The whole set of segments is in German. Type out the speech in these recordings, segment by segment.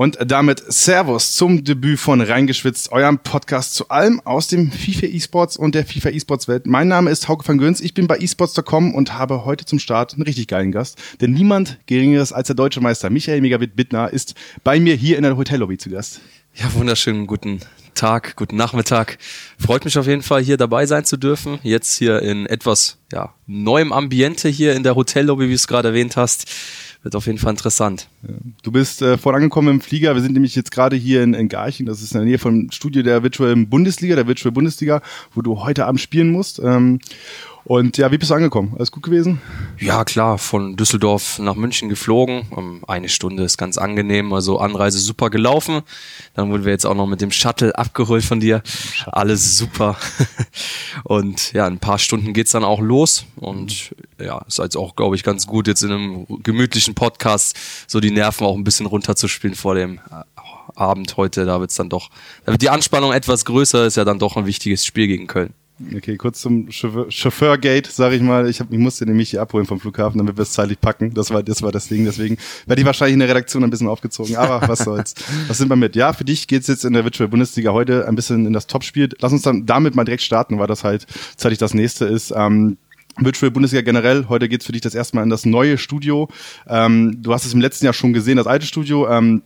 Und damit Servus zum Debüt von Reingeschwitzt, eurem Podcast zu allem aus dem FIFA E-Sports und der FIFA E-Sports Welt. Mein Name ist Hauke van Göns, ich bin bei esports.com und habe heute zum Start einen richtig geilen Gast. Denn niemand geringeres als der deutsche Meister Michael Megabit Bittner ist bei mir hier in der Hotellobby zu Gast. Ja, wunderschönen guten Tag, guten Nachmittag. Freut mich auf jeden Fall, hier dabei sein zu dürfen. Jetzt hier in etwas ja, neuem Ambiente hier in der Hotellobby, wie du es gerade erwähnt hast wird auf jeden Fall interessant. Du bist äh, vorangekommen im Flieger. Wir sind nämlich jetzt gerade hier in, in Garching. Das ist in der Nähe vom Studio der Virtual Bundesliga, der Virtual Bundesliga, wo du heute Abend spielen musst. Ähm, und ja, wie bist du angekommen? Alles gut gewesen? Ja, klar, von Düsseldorf nach München geflogen. Um eine Stunde ist ganz angenehm, also Anreise super gelaufen. Dann wurden wir jetzt auch noch mit dem Shuttle abgeholt von dir. Alles super. Und ja, ein paar Stunden geht's dann auch los. Und ja, ist jetzt auch, glaube ich, ganz gut, jetzt in einem gemütlichen Podcast so die Nerven auch ein bisschen runterzuspielen vor dem äh, Abend heute. Da wird's dann doch, da wird die Anspannung etwas größer, ist ja dann doch ein wichtiges Spiel gegen Köln. Okay, kurz zum Chauffeur Chauffeurgate, sage ich mal. Ich, hab, ich musste nämlich hier abholen vom Flughafen, damit wir es zeitlich packen. Das war, das war das Ding. Deswegen werde ich wahrscheinlich in der Redaktion ein bisschen aufgezogen. Aber was soll's. Was sind wir mit? Ja, für dich geht's jetzt in der Virtual Bundesliga heute ein bisschen in das Topspiel. Lass uns dann damit mal direkt starten, weil das halt zeitlich das nächste ist. Ähm, Virtual Bundesliga generell. Heute geht's für dich das erste Mal in das neue Studio. Ähm, du hast es im letzten Jahr schon gesehen, das alte Studio. Ähm,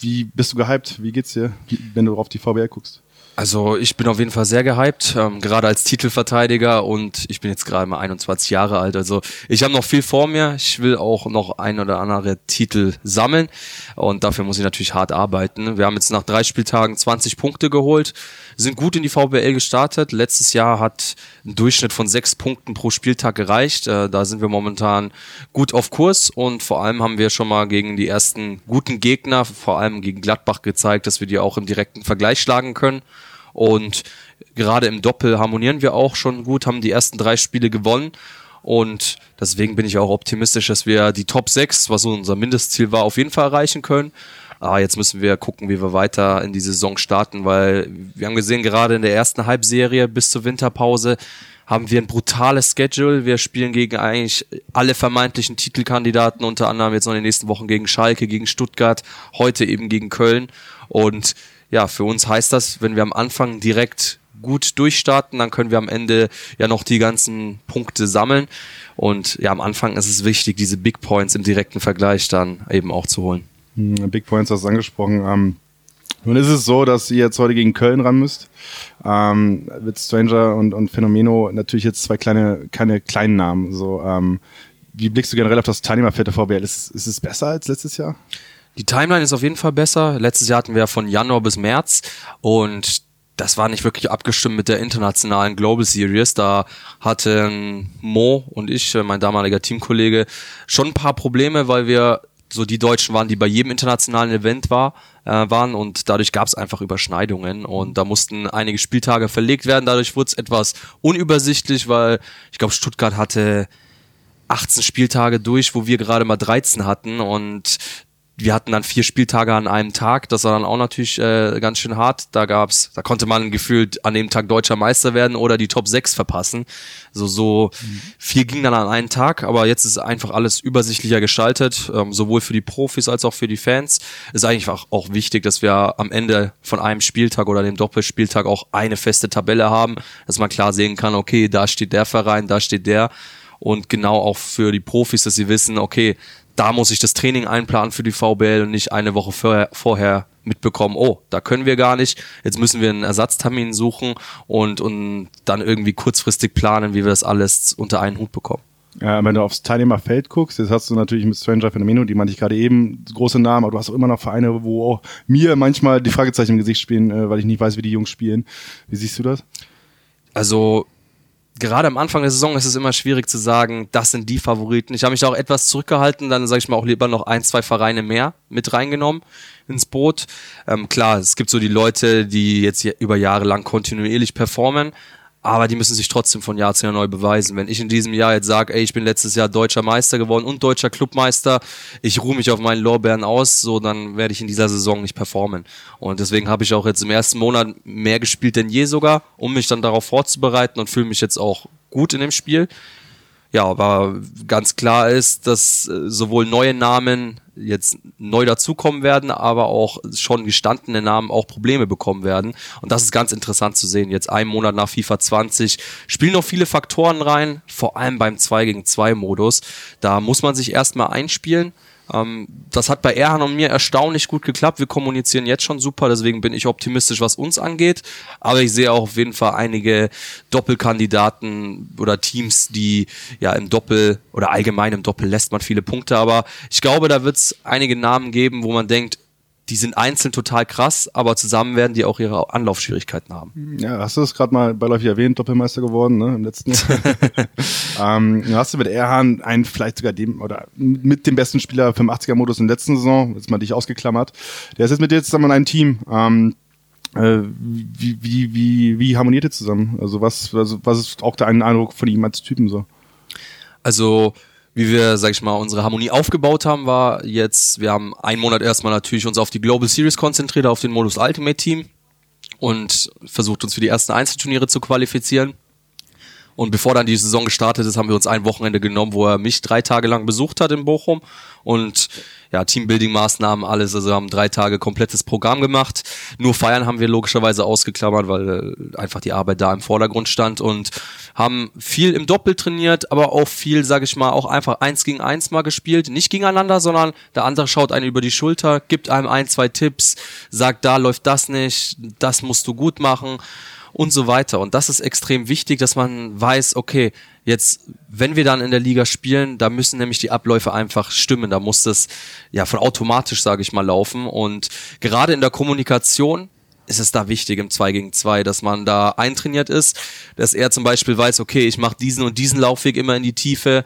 wie bist du gehypt? Wie geht's dir, wenn du auf die VBL guckst? Also ich bin auf jeden Fall sehr gehypt, ähm, gerade als Titelverteidiger und ich bin jetzt gerade mal 21 Jahre alt. Also ich habe noch viel vor mir. Ich will auch noch ein oder andere Titel sammeln und dafür muss ich natürlich hart arbeiten. Wir haben jetzt nach drei Spieltagen 20 Punkte geholt, sind gut in die VBL gestartet. Letztes Jahr hat ein Durchschnitt von sechs Punkten pro Spieltag gereicht. Äh, da sind wir momentan gut auf Kurs und vor allem haben wir schon mal gegen die ersten guten Gegner, vor allem gegen Gladbach gezeigt, dass wir die auch im direkten Vergleich schlagen können. Und gerade im Doppel harmonieren wir auch schon gut, haben die ersten drei Spiele gewonnen. Und deswegen bin ich auch optimistisch, dass wir die Top 6, was unser Mindestziel war, auf jeden Fall erreichen können. Ah, jetzt müssen wir gucken, wie wir weiter in die Saison starten, weil wir haben gesehen, gerade in der ersten Halbserie bis zur Winterpause haben wir ein brutales Schedule. Wir spielen gegen eigentlich alle vermeintlichen Titelkandidaten, unter anderem jetzt noch in den nächsten Wochen gegen Schalke, gegen Stuttgart, heute eben gegen Köln. Und ja, für uns heißt das, wenn wir am Anfang direkt gut durchstarten, dann können wir am Ende ja noch die ganzen Punkte sammeln. Und ja, am Anfang ist es wichtig, diese Big Points im direkten Vergleich dann eben auch zu holen. Hm, Big Points hast du angesprochen. Ähm, nun ist es so, dass ihr jetzt heute gegen Köln ran müsst. Ähm, mit Stranger und, und Phänomeno natürlich jetzt zwei kleine, keine kleinen Namen. So, ähm, wie blickst du generell auf das Teilnehmerfeld der VBL? Ist, ist es besser als letztes Jahr? Die Timeline ist auf jeden Fall besser. Letztes Jahr hatten wir von Januar bis März und das war nicht wirklich abgestimmt mit der internationalen Global Series. Da hatten Mo und ich, äh, mein damaliger Teamkollege, schon ein paar Probleme, weil wir so die Deutschen waren, die bei jedem internationalen Event war, äh, waren und dadurch gab es einfach Überschneidungen und da mussten einige Spieltage verlegt werden. Dadurch wurde es etwas unübersichtlich, weil ich glaube, Stuttgart hatte 18 Spieltage durch, wo wir gerade mal 13 hatten und wir hatten dann vier Spieltage an einem Tag, das war dann auch natürlich äh, ganz schön hart. Da gab's, da konnte man gefühlt an dem Tag deutscher Meister werden oder die Top 6 verpassen. So, so mhm. viel ging dann an einem Tag, aber jetzt ist einfach alles übersichtlicher gestaltet, ähm, sowohl für die Profis als auch für die Fans. Ist eigentlich auch, auch wichtig, dass wir am Ende von einem Spieltag oder dem Doppelspieltag auch eine feste Tabelle haben, dass man klar sehen kann, okay, da steht der Verein, da steht der und genau auch für die Profis, dass sie wissen, okay, da muss ich das Training einplanen für die VBL und nicht eine Woche vorher, vorher mitbekommen, oh, da können wir gar nicht, jetzt müssen wir einen Ersatztermin suchen und, und dann irgendwie kurzfristig planen, wie wir das alles unter einen Hut bekommen. Ja, wenn du aufs Teilnehmerfeld guckst, jetzt hast du natürlich mit Stranger Phänomeno, die meinte ich gerade eben, große Namen, aber du hast auch immer noch Vereine, wo auch mir manchmal die Fragezeichen im Gesicht spielen, äh, weil ich nicht weiß, wie die Jungs spielen. Wie siehst du das? Also gerade am Anfang der Saison ist es immer schwierig zu sagen, das sind die Favoriten. Ich habe mich auch etwas zurückgehalten, dann sage ich mal auch lieber noch ein, zwei Vereine mehr mit reingenommen ins Boot. Ähm, klar, es gibt so die Leute, die jetzt über Jahre lang kontinuierlich performen, aber die müssen sich trotzdem von Jahr zu Jahr neu beweisen. Wenn ich in diesem Jahr jetzt sage, ey, ich bin letztes Jahr deutscher Meister geworden und deutscher Clubmeister, ich ruhe mich auf meinen Lorbeeren aus, so dann werde ich in dieser Saison nicht performen. Und deswegen habe ich auch jetzt im ersten Monat mehr gespielt denn je sogar, um mich dann darauf vorzubereiten und fühle mich jetzt auch gut in dem Spiel. Ja, aber ganz klar ist, dass äh, sowohl neue Namen jetzt neu dazukommen werden, aber auch schon gestandene Namen auch Probleme bekommen werden. Und das ist ganz interessant zu sehen. Jetzt einen Monat nach FIFA 20 spielen noch viele Faktoren rein, vor allem beim 2 gegen 2 Modus. Da muss man sich erstmal einspielen. Ähm, das hat bei Erhan und mir erstaunlich gut geklappt. Wir kommunizieren jetzt schon super, deswegen bin ich optimistisch, was uns angeht. Aber ich sehe auch auf jeden Fall einige Doppelkandidaten oder Teams, die ja im Doppel oder allgemein im Doppel lässt man viele Punkte. Aber ich glaube, da wird es einige Namen geben, wo man denkt, die sind einzeln total krass, aber zusammen werden die auch ihre Anlaufschwierigkeiten haben. Ja, hast du es gerade mal beiläufig erwähnt, Doppelmeister geworden, ne, im letzten Jahr. ähm, hast du mit Erhan einen vielleicht sogar dem oder mit dem besten Spieler 85er-Modus in der letzten Saison, jetzt mal dich ausgeklammert. Der ist jetzt mit dir zusammen in einem Team. Ähm, äh, wie, wie, wie, wie harmoniert ihr zusammen? Also was, was, was ist auch der Eindruck von ihm als Typen so? Also wie wir, sag ich mal, unsere Harmonie aufgebaut haben, war jetzt, wir haben einen Monat erstmal natürlich uns auf die Global Series konzentriert, auf den Modus Ultimate Team und versucht uns für die ersten Einzelturniere zu qualifizieren. Und bevor dann die Saison gestartet ist, haben wir uns ein Wochenende genommen, wo er mich drei Tage lang besucht hat in Bochum und ja, Teambuilding-Maßnahmen, alles. Also haben drei Tage komplettes Programm gemacht. Nur Feiern haben wir logischerweise ausgeklammert, weil äh, einfach die Arbeit da im Vordergrund stand und haben viel im Doppel trainiert, aber auch viel, sage ich mal, auch einfach eins gegen eins mal gespielt. Nicht gegeneinander, sondern der andere schaut einen über die Schulter, gibt einem ein, zwei Tipps, sagt, da läuft das nicht, das musst du gut machen und so weiter. Und das ist extrem wichtig, dass man weiß, okay, jetzt, wenn wir dann in der Liga spielen, da müssen nämlich die Abläufe einfach stimmen. Da muss das ja von automatisch, sage ich mal, laufen. Und gerade in der Kommunikation ist es da wichtig im 2 gegen 2, dass man da eintrainiert ist, dass er zum Beispiel weiß, okay, ich mache diesen und diesen Laufweg immer in die Tiefe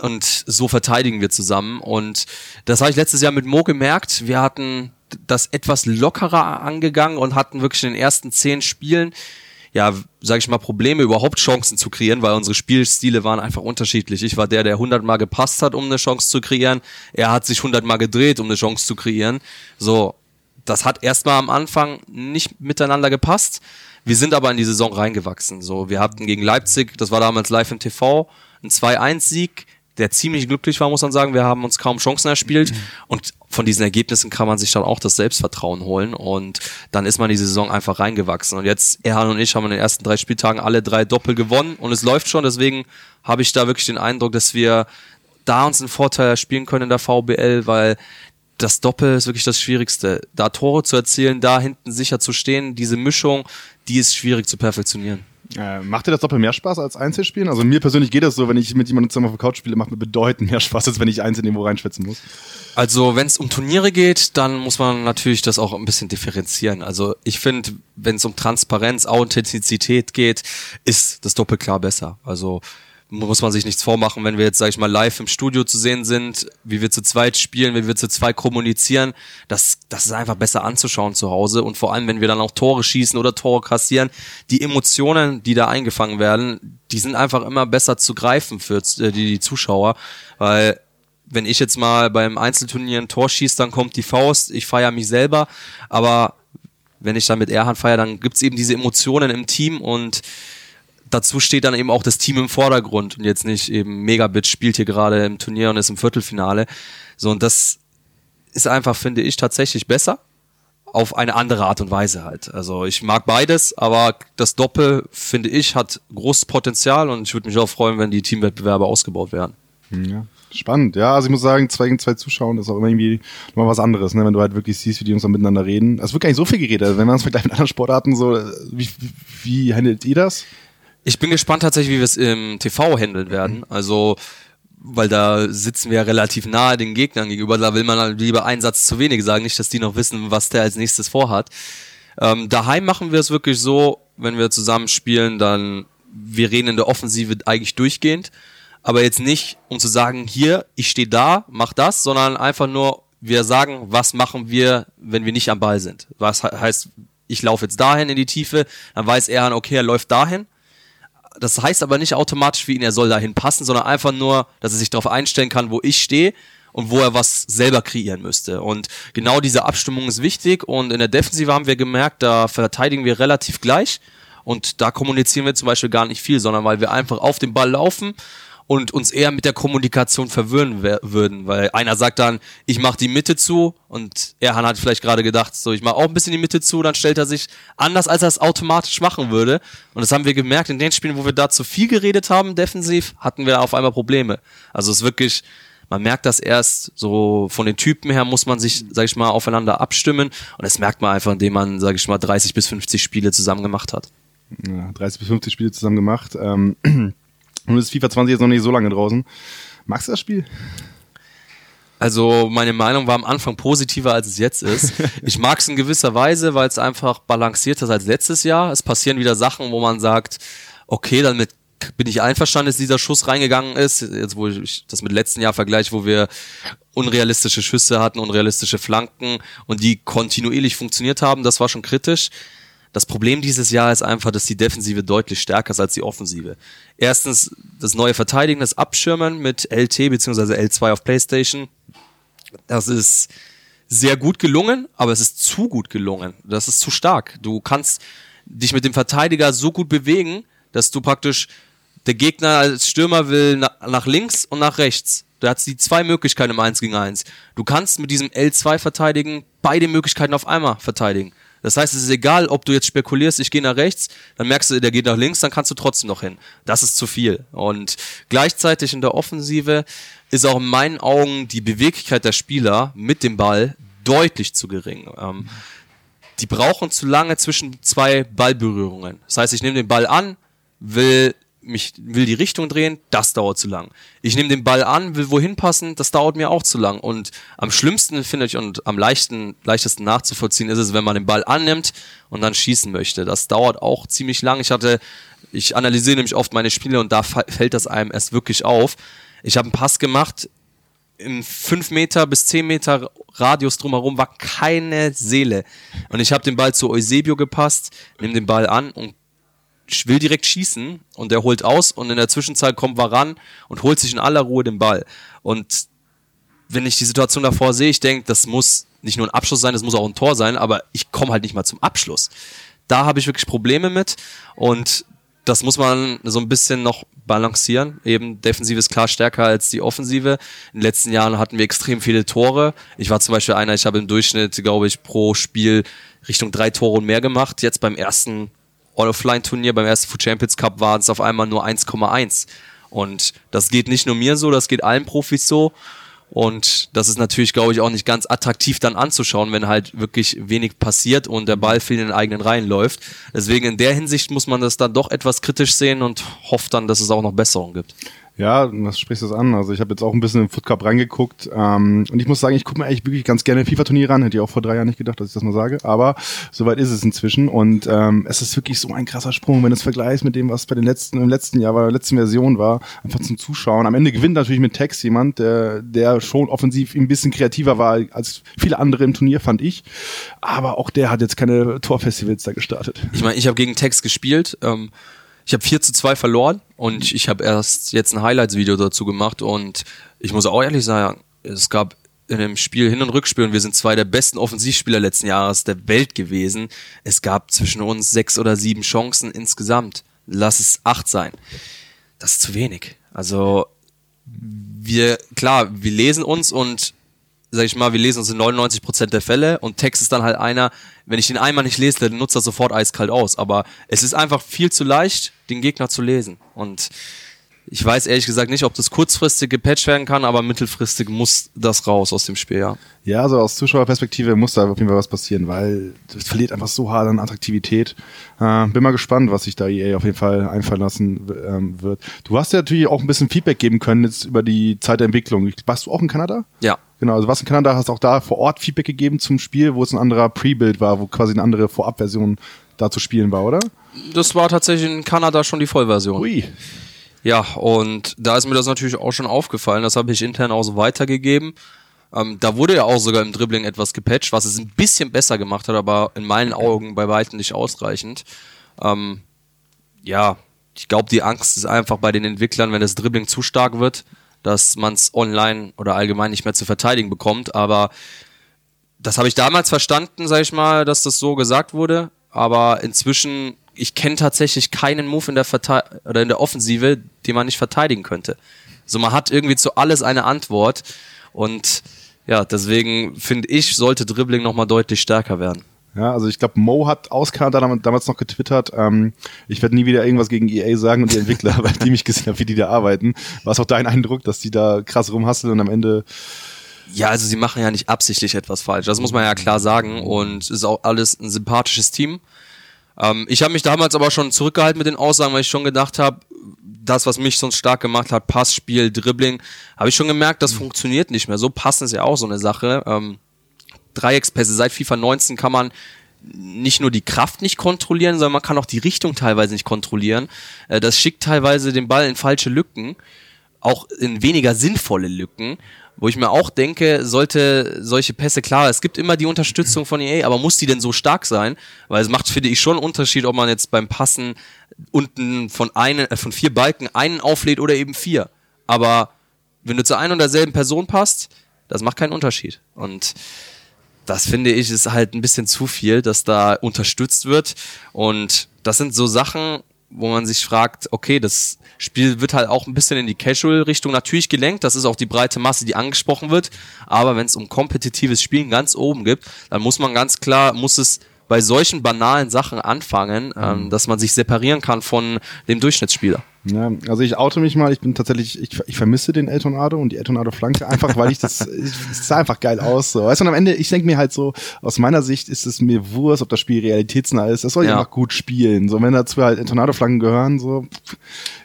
und so verteidigen wir zusammen. Und das habe ich letztes Jahr mit Mo gemerkt. Wir hatten das etwas lockerer angegangen und hatten wirklich in den ersten zehn Spielen ja, sage ich mal, Probleme, überhaupt Chancen zu kreieren, weil unsere Spielstile waren einfach unterschiedlich. Ich war der, der hundertmal gepasst hat, um eine Chance zu kreieren. Er hat sich hundertmal gedreht, um eine Chance zu kreieren. So, das hat erstmal am Anfang nicht miteinander gepasst. Wir sind aber in die Saison reingewachsen. So, wir hatten gegen Leipzig, das war damals live im TV, ein 2-1-Sieg der ziemlich glücklich war, muss man sagen. Wir haben uns kaum Chancen erspielt mhm. und von diesen Ergebnissen kann man sich dann auch das Selbstvertrauen holen und dann ist man die Saison einfach reingewachsen. Und jetzt, Erhan und ich haben in den ersten drei Spieltagen alle drei Doppel gewonnen und es läuft schon. Deswegen habe ich da wirklich den Eindruck, dass wir da uns einen Vorteil spielen können in der VBL, weil das Doppel ist wirklich das Schwierigste. Da Tore zu erzielen, da hinten sicher zu stehen, diese Mischung, die ist schwierig zu perfektionieren. Äh, macht dir das Doppel mehr Spaß als Einzelspielen? Also mir persönlich geht das so, wenn ich mit jemandem zusammen auf der Couch spiele, macht mir bedeutend mehr Spaß, als wenn ich einzeln irgendwo reinschwitzen muss. Also wenn es um Turniere geht, dann muss man natürlich das auch ein bisschen differenzieren. Also ich finde, wenn es um Transparenz, Authentizität geht, ist das Doppel klar besser. Also muss man sich nichts vormachen, wenn wir jetzt, sag ich mal, live im Studio zu sehen sind, wie wir zu zweit spielen, wie wir zu zweit kommunizieren, das, das ist einfach besser anzuschauen zu Hause. Und vor allem, wenn wir dann auch Tore schießen oder Tore kassieren, die Emotionen, die da eingefangen werden, die sind einfach immer besser zu greifen für die, die Zuschauer, weil wenn ich jetzt mal beim Einzelturnier ein Tor schieße, dann kommt die Faust, ich feiere mich selber, aber wenn ich dann mit Erhan feiere, dann gibt's eben diese Emotionen im Team und dazu steht dann eben auch das Team im Vordergrund und jetzt nicht eben Megabit spielt hier gerade im Turnier und ist im Viertelfinale. So, und das ist einfach, finde ich, tatsächlich besser. Auf eine andere Art und Weise halt. Also ich mag beides, aber das Doppel, finde ich, hat großes Potenzial und ich würde mich auch freuen, wenn die Teamwettbewerbe ausgebaut werden. Hm, ja. Spannend, ja. Also ich muss sagen, zwei gegen zwei Zuschauen ist auch immer irgendwie nochmal was anderes, ne? wenn du halt wirklich siehst, wie die Jungs dann miteinander reden. Es wird gar nicht so viel geredet. Also wenn man es vergleicht mit anderen Sportarten, so, wie, wie, wie handelt ihr das? Ich bin gespannt tatsächlich, wie wir es im TV handeln werden. Also, weil da sitzen wir ja relativ nahe den Gegnern gegenüber. Da will man halt lieber einen Satz zu wenig sagen, nicht, dass die noch wissen, was der als nächstes vorhat. Ähm, daheim machen wir es wirklich so, wenn wir zusammen spielen, dann wir reden in der Offensive eigentlich durchgehend, aber jetzt nicht, um zu sagen, hier, ich stehe da, mach das, sondern einfach nur, wir sagen, was machen wir, wenn wir nicht am Ball sind. Was heißt, ich laufe jetzt dahin in die Tiefe, dann weiß er, okay, er läuft dahin das heißt aber nicht automatisch für ihn, er soll dahin passen, sondern einfach nur, dass er sich darauf einstellen kann, wo ich stehe und wo er was selber kreieren müsste. Und genau diese Abstimmung ist wichtig und in der Defensive haben wir gemerkt, da verteidigen wir relativ gleich und da kommunizieren wir zum Beispiel gar nicht viel, sondern weil wir einfach auf den Ball laufen und uns eher mit der Kommunikation verwirren würden, weil einer sagt dann, ich mache die Mitte zu und Erhan hat vielleicht gerade gedacht, so ich mache auch ein bisschen die Mitte zu, dann stellt er sich anders, als er es automatisch machen würde. Und das haben wir gemerkt in den Spielen, wo wir da zu viel geredet haben defensiv, hatten wir auf einmal Probleme. Also es ist wirklich man merkt das erst so von den Typen her muss man sich, sag ich mal, aufeinander abstimmen und das merkt man einfach, indem man, sag ich mal, 30 bis 50 Spiele zusammen gemacht hat. Ja, 30 bis 50 Spiele zusammen gemacht. Ähm, nun ist FIFA 20 jetzt noch nicht so lange draußen. Magst du das Spiel? Also meine Meinung war am Anfang positiver, als es jetzt ist. Ich mag es in gewisser Weise, weil es einfach balanciert ist als letztes Jahr. Es passieren wieder Sachen, wo man sagt, okay, damit bin ich einverstanden, dass dieser Schuss reingegangen ist. Jetzt, wo ich das mit letzten Jahr vergleiche, wo wir unrealistische Schüsse hatten, unrealistische Flanken und die kontinuierlich funktioniert haben, das war schon kritisch. Das Problem dieses Jahr ist einfach, dass die Defensive deutlich stärker ist als die Offensive. Erstens das neue Verteidigen, das Abschirmen mit LT bzw. L2 auf PlayStation. Das ist sehr gut gelungen, aber es ist zu gut gelungen. Das ist zu stark. Du kannst dich mit dem Verteidiger so gut bewegen, dass du praktisch der Gegner als Stürmer will nach links und nach rechts. Da hat die zwei Möglichkeiten im 1 gegen 1. Du kannst mit diesem L2 verteidigen, beide Möglichkeiten auf einmal verteidigen. Das heißt, es ist egal, ob du jetzt spekulierst, ich gehe nach rechts, dann merkst du, der geht nach links, dann kannst du trotzdem noch hin. Das ist zu viel. Und gleichzeitig in der Offensive ist auch in meinen Augen die Beweglichkeit der Spieler mit dem Ball deutlich zu gering. Ähm, die brauchen zu lange zwischen zwei Ballberührungen. Das heißt, ich nehme den Ball an, will mich will die Richtung drehen, das dauert zu lang. Ich nehme den Ball an, will wohin passen, das dauert mir auch zu lang. Und am schlimmsten finde ich und am leichten, leichtesten nachzuvollziehen ist es, wenn man den Ball annimmt und dann schießen möchte. Das dauert auch ziemlich lang. Ich hatte, ich analysiere nämlich oft meine Spiele und da fällt das einem erst wirklich auf. Ich habe einen Pass gemacht, in fünf Meter bis zehn Meter Radius drumherum war keine Seele. Und ich habe den Ball zu Eusebio gepasst, nehme den Ball an und will direkt schießen und der holt aus und in der Zwischenzeit kommt Varan und holt sich in aller Ruhe den Ball. Und wenn ich die Situation davor sehe, ich denke, das muss nicht nur ein Abschluss sein, das muss auch ein Tor sein, aber ich komme halt nicht mal zum Abschluss. Da habe ich wirklich Probleme mit und das muss man so ein bisschen noch balancieren. Eben Defensive ist klar stärker als die Offensive. In den letzten Jahren hatten wir extrem viele Tore. Ich war zum Beispiel einer, ich habe im Durchschnitt, glaube ich, pro Spiel Richtung drei Tore und mehr gemacht. Jetzt beim ersten All-Offline-Turnier beim ersten Food Champions Cup waren es auf einmal nur 1,1. Und das geht nicht nur mir so, das geht allen Profis so. Und das ist natürlich, glaube ich, auch nicht ganz attraktiv dann anzuschauen, wenn halt wirklich wenig passiert und der Ball viel in den eigenen Reihen läuft. Deswegen in der Hinsicht muss man das dann doch etwas kritisch sehen und hofft dann, dass es auch noch Besserungen gibt. Ja, was sprichst du das an? Also ich habe jetzt auch ein bisschen im Foot Cup reingeguckt ähm, und ich muss sagen, ich gucke mir eigentlich wirklich ganz gerne FIFA-Turniere an. Hätte ich auch vor drei Jahren nicht gedacht, dass ich das mal sage. Aber soweit ist es inzwischen und ähm, es ist wirklich so ein krasser Sprung, wenn es vergleichst mit dem, was bei den letzten im letzten Jahr, bei der letzten Version war, einfach zum Zuschauen. Am Ende gewinnt natürlich mit Tex jemand, der, der schon offensiv ein bisschen kreativer war als viele andere im Turnier, fand ich. Aber auch der hat jetzt keine Torfestivals da gestartet. Ich meine, ich habe gegen Tex gespielt. Ähm ich habe 4 zu 2 verloren und ich habe erst jetzt ein Highlights-Video dazu gemacht und ich muss auch ehrlich sagen, es gab in dem Spiel Hin- und Rückspiel und wir sind zwei der besten Offensivspieler letzten Jahres der Welt gewesen. Es gab zwischen uns sechs oder sieben Chancen insgesamt. Lass es acht sein. Das ist zu wenig. Also wir, klar, wir lesen uns und sag ich mal, wir lesen uns in 99 Prozent der Fälle und Text ist dann halt einer, wenn ich den einmal nicht lese, dann nutzt er sofort eiskalt aus. Aber es ist einfach viel zu leicht, den Gegner zu lesen. Und ich weiß ehrlich gesagt nicht, ob das kurzfristig gepatcht werden kann, aber mittelfristig muss das raus aus dem Spiel, ja. Ja, also aus Zuschauerperspektive muss da auf jeden Fall was passieren, weil es verliert einfach so hart an Attraktivität. Äh, bin mal gespannt, was sich da EA auf jeden Fall einfallen lassen ähm, wird. Du hast ja natürlich auch ein bisschen Feedback geben können jetzt über die Zeit der Entwicklung. Warst du auch in Kanada? Ja. Genau, also was in Kanada hast auch da vor Ort Feedback gegeben zum Spiel, wo es ein anderer Pre-Build war, wo quasi eine andere Vorabversion da zu spielen war, oder? Das war tatsächlich in Kanada schon die Vollversion. Ui. Ja, und da ist mir das natürlich auch schon aufgefallen. Das habe ich intern auch so weitergegeben. Ähm, da wurde ja auch sogar im Dribbling etwas gepatcht, was es ein bisschen besser gemacht hat, aber in meinen Augen bei weitem nicht ausreichend. Ähm, ja, ich glaube, die Angst ist einfach bei den Entwicklern, wenn das Dribbling zu stark wird, dass man es online oder allgemein nicht mehr zu verteidigen bekommt. Aber das habe ich damals verstanden, sag ich mal, dass das so gesagt wurde. Aber inzwischen ich kenne tatsächlich keinen Move in der Verte oder in der Offensive, den man nicht verteidigen könnte. So, man hat irgendwie zu alles eine Antwort und ja, deswegen finde ich, sollte Dribbling nochmal deutlich stärker werden. Ja, also ich glaube, Mo hat Oscar damals noch getwittert, ähm, ich werde nie wieder irgendwas gegen EA sagen und die Entwickler, weil die mich gesehen haben, wie die da arbeiten. War es auch dein Eindruck, dass die da krass rumhasseln und am Ende ja, also sie machen ja nicht absichtlich etwas falsch. Das muss man ja klar sagen. Und es ist auch alles ein sympathisches Team. Ähm, ich habe mich damals aber schon zurückgehalten mit den Aussagen, weil ich schon gedacht habe, das, was mich sonst stark gemacht hat, Passspiel, Dribbling, habe ich schon gemerkt, das mhm. funktioniert nicht mehr. So passen ist ja auch so eine Sache. Ähm, Dreieckspässe seit FIFA 19 kann man nicht nur die Kraft nicht kontrollieren, sondern man kann auch die Richtung teilweise nicht kontrollieren. Äh, das schickt teilweise den Ball in falsche Lücken, auch in weniger sinnvolle Lücken wo ich mir auch denke, sollte solche Pässe, klar, es gibt immer die Unterstützung von EA, aber muss die denn so stark sein? Weil es macht, finde ich, schon einen Unterschied, ob man jetzt beim Passen unten von einen, äh, von vier Balken einen auflädt oder eben vier. Aber wenn du zu einer und derselben Person passt, das macht keinen Unterschied. Und das finde ich ist halt ein bisschen zu viel, dass da unterstützt wird. Und das sind so Sachen, wo man sich fragt, okay, das Spiel wird halt auch ein bisschen in die Casual-Richtung natürlich gelenkt. Das ist auch die breite Masse, die angesprochen wird. Aber wenn es um kompetitives Spielen ganz oben gibt, dann muss man ganz klar, muss es bei solchen banalen Sachen anfangen, ähm, mhm. dass man sich separieren kann von dem Durchschnittsspieler. Ja, also ich oute mich mal, ich bin tatsächlich, ich, ich vermisse den El Tornado und die El Tornado Flanke, einfach weil ich das, es sah einfach geil aus. So. Weißt du, und am Ende, ich denke mir halt so, aus meiner Sicht ist es mir Wurst, ob das Spiel realitätsnah ist, das soll ja einfach gut spielen. So, wenn dazu halt El Tornado Flanken gehören, so,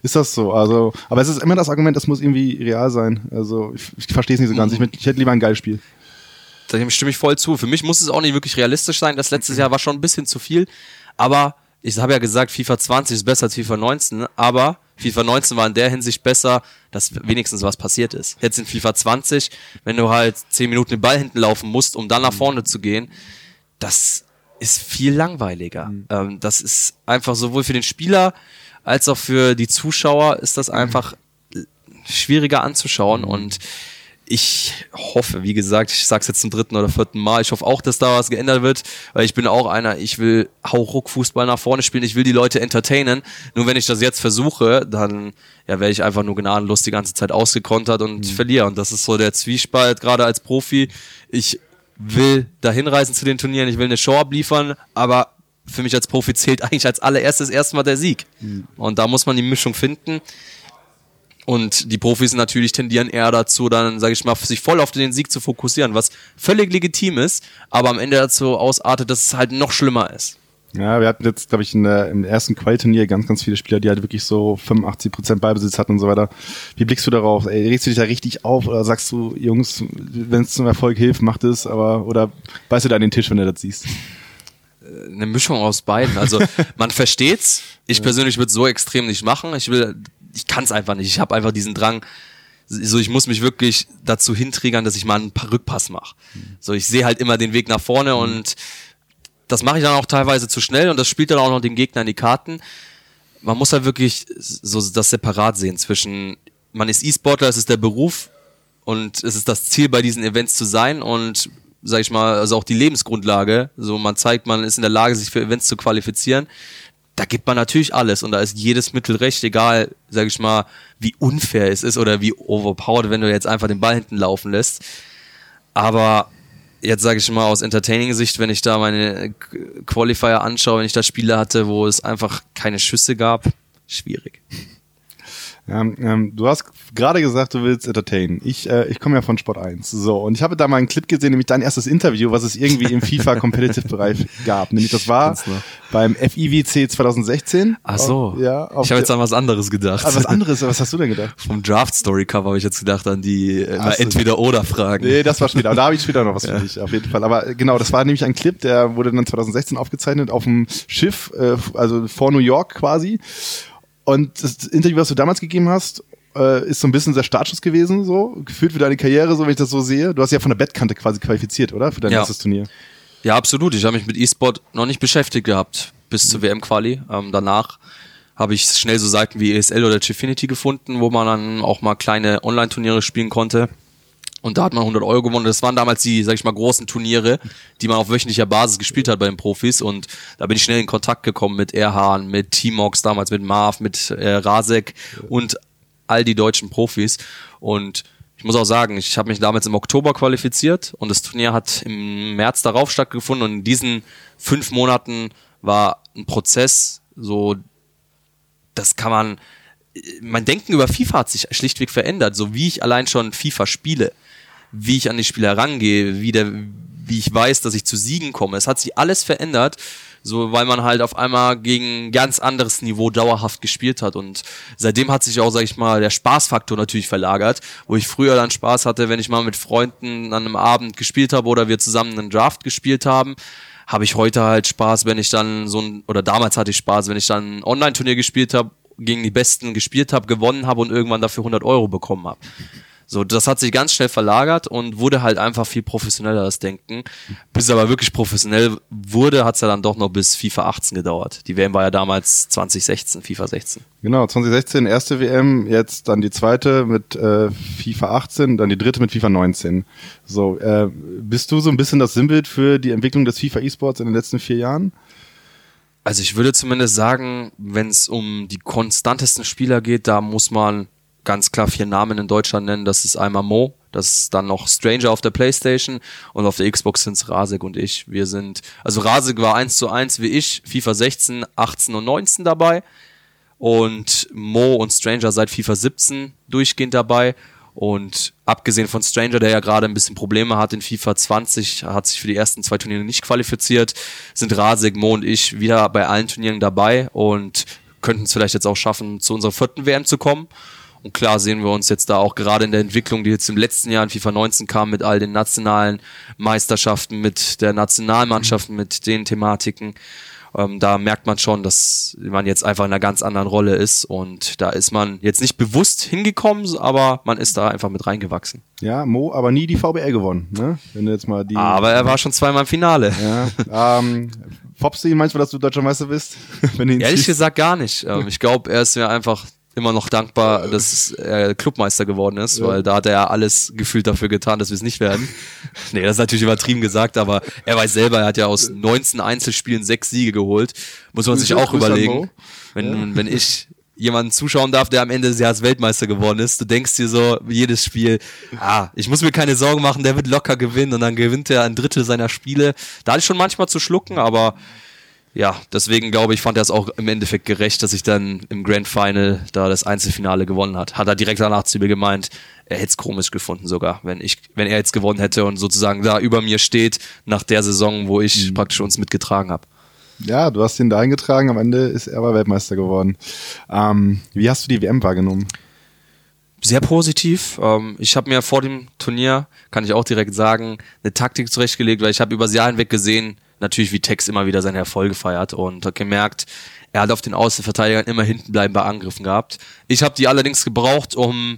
ist das so. Also, aber es ist immer das Argument, das muss irgendwie real sein. Also, ich, ich verstehe es nicht so ganz. Mhm. Ich, ich hätte lieber ein geiles Spiel. Da stimme ich voll zu. Für mich muss es auch nicht wirklich realistisch sein. Das letzte Jahr war schon ein bisschen zu viel. Aber ich habe ja gesagt, FIFA 20 ist besser als FIFA 19, aber FIFA 19 war in der Hinsicht besser, dass wenigstens was passiert ist. Jetzt in FIFA 20, wenn du halt 10 Minuten den Ball hinten laufen musst, um dann nach vorne zu gehen, das ist viel langweiliger. Mhm. Ähm, das ist einfach sowohl für den Spieler als auch für die Zuschauer ist das einfach schwieriger anzuschauen mhm. und ich hoffe, wie gesagt, ich sag's jetzt zum dritten oder vierten Mal, ich hoffe auch, dass da was geändert wird, weil ich bin auch einer, ich will Hauruck-Fußball nach vorne spielen, ich will die Leute entertainen. Nur wenn ich das jetzt versuche, dann ja, werde ich einfach nur gnadenlos die ganze Zeit ausgekontert und mhm. verliere. Und das ist so der Zwiespalt, gerade als Profi. Ich will da hinreisen zu den Turnieren, ich will eine Show abliefern, aber für mich als Profi zählt eigentlich als allererstes erstmal der Sieg. Mhm. Und da muss man die Mischung finden. Und die Profis natürlich tendieren eher dazu, dann, sage ich mal, sich voll auf den Sieg zu fokussieren, was völlig legitim ist, aber am Ende dazu ausartet, dass es halt noch schlimmer ist. Ja, wir hatten jetzt, glaube ich, in der, im ersten Quali-Turnier ganz, ganz viele Spieler, die halt wirklich so 85 Prozent Ballbesitz hatten und so weiter. Wie blickst du darauf? Ey, regst du dich da richtig auf oder sagst du, Jungs, wenn es zum Erfolg hilft, macht es, aber oder beißt du da an den Tisch, wenn du das siehst? Eine Mischung aus beiden. Also man versteht's. Ich persönlich würde so extrem nicht machen. Ich will ich kann es einfach nicht. Ich habe einfach diesen Drang, so ich muss mich wirklich dazu hintriggern, dass ich mal einen Rückpass mache. So ich sehe halt immer den Weg nach vorne und das mache ich dann auch teilweise zu schnell und das spielt dann auch noch dem Gegner in die Karten. Man muss halt wirklich so das separat sehen zwischen man ist E-Sportler, es ist der Beruf und es ist das Ziel bei diesen Events zu sein und sag ich mal, also auch die Lebensgrundlage. So man zeigt, man ist in der Lage, sich für Events zu qualifizieren da gibt man natürlich alles und da ist jedes Mittel recht, egal, sag ich mal, wie unfair es ist oder wie overpowered, wenn du jetzt einfach den Ball hinten laufen lässt. Aber jetzt sage ich mal aus Entertaining-Sicht, wenn ich da meine Qualifier anschaue, wenn ich da Spiele hatte, wo es einfach keine Schüsse gab, schwierig. Ja, ähm, du hast gerade gesagt, du willst entertainen. Ich, äh, ich komme ja von Sport 1. So, und ich habe da mal einen Clip gesehen, nämlich dein erstes Interview, was es irgendwie im FIFA Competitive Bereich gab. Nämlich das war beim FIWC 2016. Ach so. ja, ich habe jetzt an was anderes gedacht. Ah, was anderes? Was hast du denn gedacht? Vom Draft Story Cover habe ich jetzt gedacht an die äh, so. entweder oder Fragen. Nee, das war später. Da habe ich später noch was ja. für dich, auf jeden Fall. Aber genau, das war nämlich ein Clip, der wurde dann 2016 aufgezeichnet auf dem Schiff, äh, also vor New York quasi. Und das Interview, was du damals gegeben hast, äh, ist so ein bisschen sehr Startschuss gewesen, so gefühlt für deine Karriere, so wenn ich das so sehe. Du hast ja von der Bettkante quasi qualifiziert, oder? Für dein ja. erstes Turnier. Ja, absolut. Ich habe mich mit E-Sport noch nicht beschäftigt gehabt bis mhm. zur WM-Quali. Ähm, danach habe ich schnell so Seiten wie ESL oder Chifinity gefunden, wo man dann auch mal kleine Online-Turniere spielen konnte. Und da hat man 100 Euro gewonnen. Das waren damals die, sag ich mal, großen Turniere, die man auf wöchentlicher Basis gespielt hat bei den Profis. Und da bin ich schnell in Kontakt gekommen mit Erhan, mit T-Mox damals, mit Marv, mit äh, Rasek und all die deutschen Profis. Und ich muss auch sagen, ich habe mich damals im Oktober qualifiziert und das Turnier hat im März darauf stattgefunden. Und in diesen fünf Monaten war ein Prozess, so, das kann man, mein Denken über FIFA hat sich schlichtweg verändert, so wie ich allein schon FIFA spiele wie ich an die Spiele herangehe, wie, der, wie ich weiß, dass ich zu Siegen komme. Es hat sich alles verändert, so weil man halt auf einmal gegen ganz anderes Niveau dauerhaft gespielt hat. Und seitdem hat sich auch, sag ich mal, der Spaßfaktor natürlich verlagert, wo ich früher dann Spaß hatte, wenn ich mal mit Freunden an einem Abend gespielt habe oder wir zusammen einen Draft gespielt haben habe ich heute halt Spaß, wenn ich dann so ein, oder damals hatte ich Spaß, wenn ich dann ein Online-Turnier gespielt habe, gegen die Besten gespielt habe, gewonnen habe und irgendwann dafür 100 Euro bekommen habe. So, das hat sich ganz schnell verlagert und wurde halt einfach viel professioneller, das Denken. Bis es aber wirklich professionell wurde, hat es ja dann doch noch bis FIFA 18 gedauert. Die WM war ja damals 2016, FIFA 16. Genau, 2016 erste WM, jetzt dann die zweite mit äh, FIFA 18, dann die dritte mit FIFA 19. So, äh, bist du so ein bisschen das Sinnbild für die Entwicklung des FIFA E-Sports in den letzten vier Jahren? Also ich würde zumindest sagen, wenn es um die konstantesten Spieler geht, da muss man ganz klar vier Namen in Deutschland nennen. Das ist einmal Mo, das ist dann noch Stranger auf der Playstation und auf der Xbox sind es Rasek und ich. Wir sind, also Rasek war eins zu eins wie ich, FIFA 16, 18 und 19 dabei und Mo und Stranger seit FIFA 17 durchgehend dabei. Und abgesehen von Stranger, der ja gerade ein bisschen Probleme hat in FIFA 20, hat sich für die ersten zwei Turniere nicht qualifiziert, sind Rasek, Mo und ich wieder bei allen Turnieren dabei und könnten es vielleicht jetzt auch schaffen, zu unserer vierten WM zu kommen. Und klar sehen wir uns jetzt da auch gerade in der Entwicklung, die jetzt im letzten Jahr in FIFA 19 kam, mit all den nationalen Meisterschaften, mit der Nationalmannschaft, mit den Thematiken. Ähm, da merkt man schon, dass man jetzt einfach in einer ganz anderen Rolle ist und da ist man jetzt nicht bewusst hingekommen, aber man ist da einfach mit reingewachsen. Ja, Mo, aber nie die VBL gewonnen, ne? Wenn du jetzt mal die. Aber er war schon zweimal im Finale. Ja. Ähm, Foppst du ihn manchmal, dass du deutscher Meister bist? Ehrlich siehst? gesagt gar nicht. Ähm, ich glaube, er ist mir einfach immer noch dankbar, dass er Clubmeister geworden ist, ja. weil da hat er ja alles gefühlt dafür getan, dass wir es nicht werden. nee, das ist natürlich übertrieben gesagt, aber er weiß selber, er hat ja aus 19 Einzelspielen sechs Siege geholt. Muss man sich auch überlegen. Wenn, ja. wenn ich jemanden zuschauen darf, der am Ende des Jahres Weltmeister geworden ist. Du denkst dir so, jedes Spiel, ah, ich muss mir keine Sorgen machen, der wird locker gewinnen und dann gewinnt er ein Drittel seiner Spiele. Da hatte ich schon manchmal zu schlucken, aber ja, deswegen glaube ich, fand er es auch im Endeffekt gerecht, dass ich dann im Grand Final da das Einzelfinale gewonnen hat. Hat er direkt danach zu mir gemeint, er hätte es komisch gefunden sogar, wenn ich, wenn er jetzt gewonnen hätte und sozusagen da über mir steht nach der Saison, wo ich mhm. praktisch uns mitgetragen habe. Ja, du hast ihn da eingetragen, am Ende ist er aber Weltmeister geworden. Ähm, wie hast du die WM wahrgenommen? Sehr positiv. Ähm, ich habe mir vor dem Turnier, kann ich auch direkt sagen, eine Taktik zurechtgelegt, weil ich habe übers Jahr hinweg gesehen, natürlich wie Tex immer wieder seine Erfolge feiert und hat gemerkt, er hat auf den Außenverteidigern immer hinten bleiben bei Angriffen gehabt. Ich habe die allerdings gebraucht, um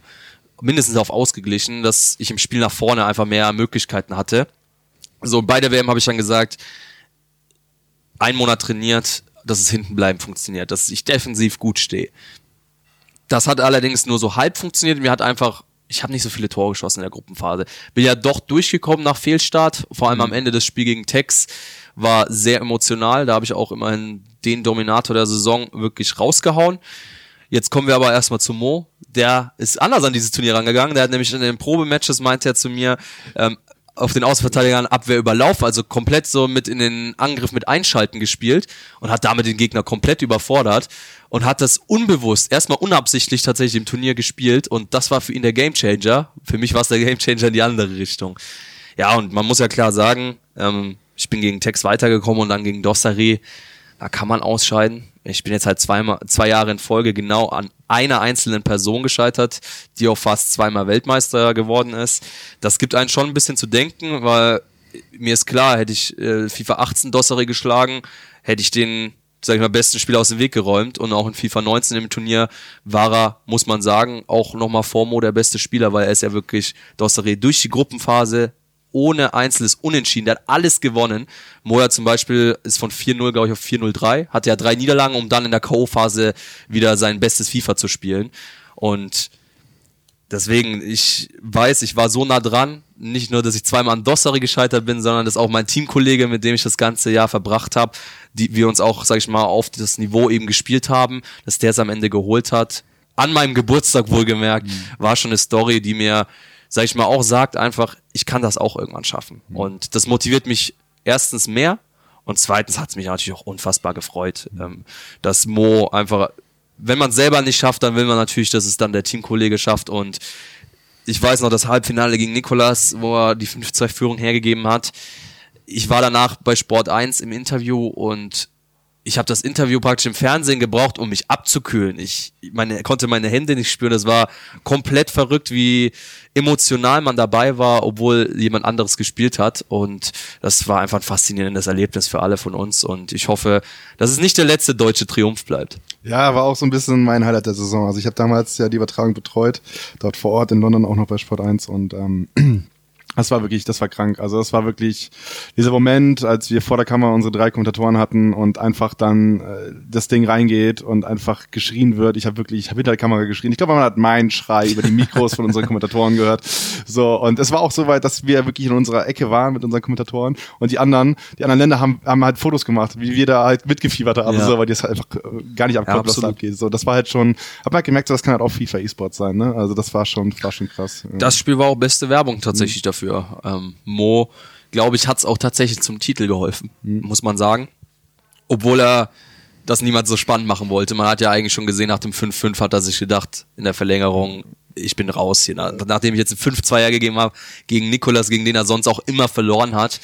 mindestens auf ausgeglichen, dass ich im Spiel nach vorne einfach mehr Möglichkeiten hatte. So bei der WM habe ich dann gesagt, ein Monat trainiert, dass es hinten bleiben funktioniert, dass ich defensiv gut stehe. Das hat allerdings nur so halb funktioniert. Mir hat einfach ich habe nicht so viele Tore geschossen in der Gruppenphase. Bin ja doch durchgekommen nach Fehlstart, vor allem mhm. am Ende des Spiels gegen Tex war sehr emotional. Da habe ich auch immerhin den Dominator der Saison wirklich rausgehauen. Jetzt kommen wir aber erstmal zu Mo. Der ist anders an dieses Turnier rangegangen. Der hat nämlich in den Probematches meinte er zu mir, ähm, auf den Außenverteidigern Abwehr überlaufen, also komplett so mit in den Angriff mit Einschalten gespielt und hat damit den Gegner komplett überfordert und hat das unbewusst, erstmal unabsichtlich tatsächlich im Turnier gespielt und das war für ihn der Gamechanger. Für mich war es der Gamechanger in die andere Richtung. Ja, und man muss ja klar sagen, ähm, ich bin gegen Tex weitergekommen und dann gegen Dossari. Da kann man ausscheiden. Ich bin jetzt halt zweimal, zwei Jahre in Folge genau an einer einzelnen Person gescheitert, die auch fast zweimal Weltmeister geworden ist. Das gibt einen schon ein bisschen zu denken, weil mir ist klar, hätte ich äh, FIFA 18 Dossari geschlagen, hätte ich den sag ich mal, besten Spieler aus dem Weg geräumt und auch in FIFA 19 im Turnier war er, muss man sagen, auch nochmal Formo der beste Spieler, weil er ist ja wirklich Dossari durch die Gruppenphase ohne einzelnes Unentschieden. Der hat alles gewonnen. Moja zum Beispiel ist von 4-0, glaube ich, auf 4-0-3. Hatte ja drei Niederlagen, um dann in der K.O.-Phase wieder sein bestes FIFA zu spielen. Und deswegen, ich weiß, ich war so nah dran. Nicht nur, dass ich zweimal an Dossari gescheitert bin, sondern dass auch mein Teamkollege, mit dem ich das ganze Jahr verbracht habe, die wir uns auch, sag ich mal, auf das Niveau eben gespielt haben, dass der es am Ende geholt hat. An meinem Geburtstag wohlgemerkt, mhm. war schon eine Story, die mir, sag ich mal, auch sagt einfach, ich kann das auch irgendwann schaffen. Mhm. Und das motiviert mich erstens mehr und zweitens hat es mich natürlich auch unfassbar gefreut, ähm, dass Mo einfach wenn man es selber nicht schafft, dann will man natürlich, dass es dann der Teamkollege schafft. Und ich weiß noch, das Halbfinale gegen Nikolas, wo er die 5-2-Führung hergegeben hat. Ich war danach bei Sport 1 im Interview und ich habe das Interview praktisch im Fernsehen gebraucht, um mich abzukühlen. Ich meine, konnte meine Hände nicht spüren. Das war komplett verrückt, wie emotional man dabei war, obwohl jemand anderes gespielt hat. Und das war einfach ein faszinierendes Erlebnis für alle von uns. Und ich hoffe, dass es nicht der letzte deutsche Triumph bleibt. Ja, war auch so ein bisschen mein Highlight der Saison. Also ich habe damals ja die Übertragung betreut, dort vor Ort in London auch noch bei Sport 1 und ähm, Das war wirklich, das war krank. Also das war wirklich dieser Moment, als wir vor der Kamera unsere drei Kommentatoren hatten und einfach dann äh, das Ding reingeht und einfach geschrien wird. Ich habe wirklich, ich habe hinter der Kamera geschrien. Ich glaube, man hat meinen Schrei über die Mikros von unseren Kommentatoren gehört. So und es war auch so weit, dass wir wirklich in unserer Ecke waren mit unseren Kommentatoren und die anderen, die anderen Länder haben, haben halt Fotos gemacht, wie wir da halt mitgefiebert haben, ja. so, weil die es halt einfach äh, gar nicht abkonnten, ja, was da abgeht. So, das war halt schon, hab halt gemerkt, so, das kann halt auch FIFA E-Sport sein. Ne? Also das war schon, war schon krass. Das Spiel war auch beste Werbung tatsächlich mhm. dafür dafür. Ähm, Mo, glaube ich, hat es auch tatsächlich zum Titel geholfen, mhm. muss man sagen. Obwohl er das niemand so spannend machen wollte. Man hat ja eigentlich schon gesehen, nach dem 5-5 hat er sich gedacht, in der Verlängerung, ich bin raus hier. Nachdem ich jetzt ein 5-2er gegeben habe gegen Nikolas, gegen den er sonst auch immer verloren hat,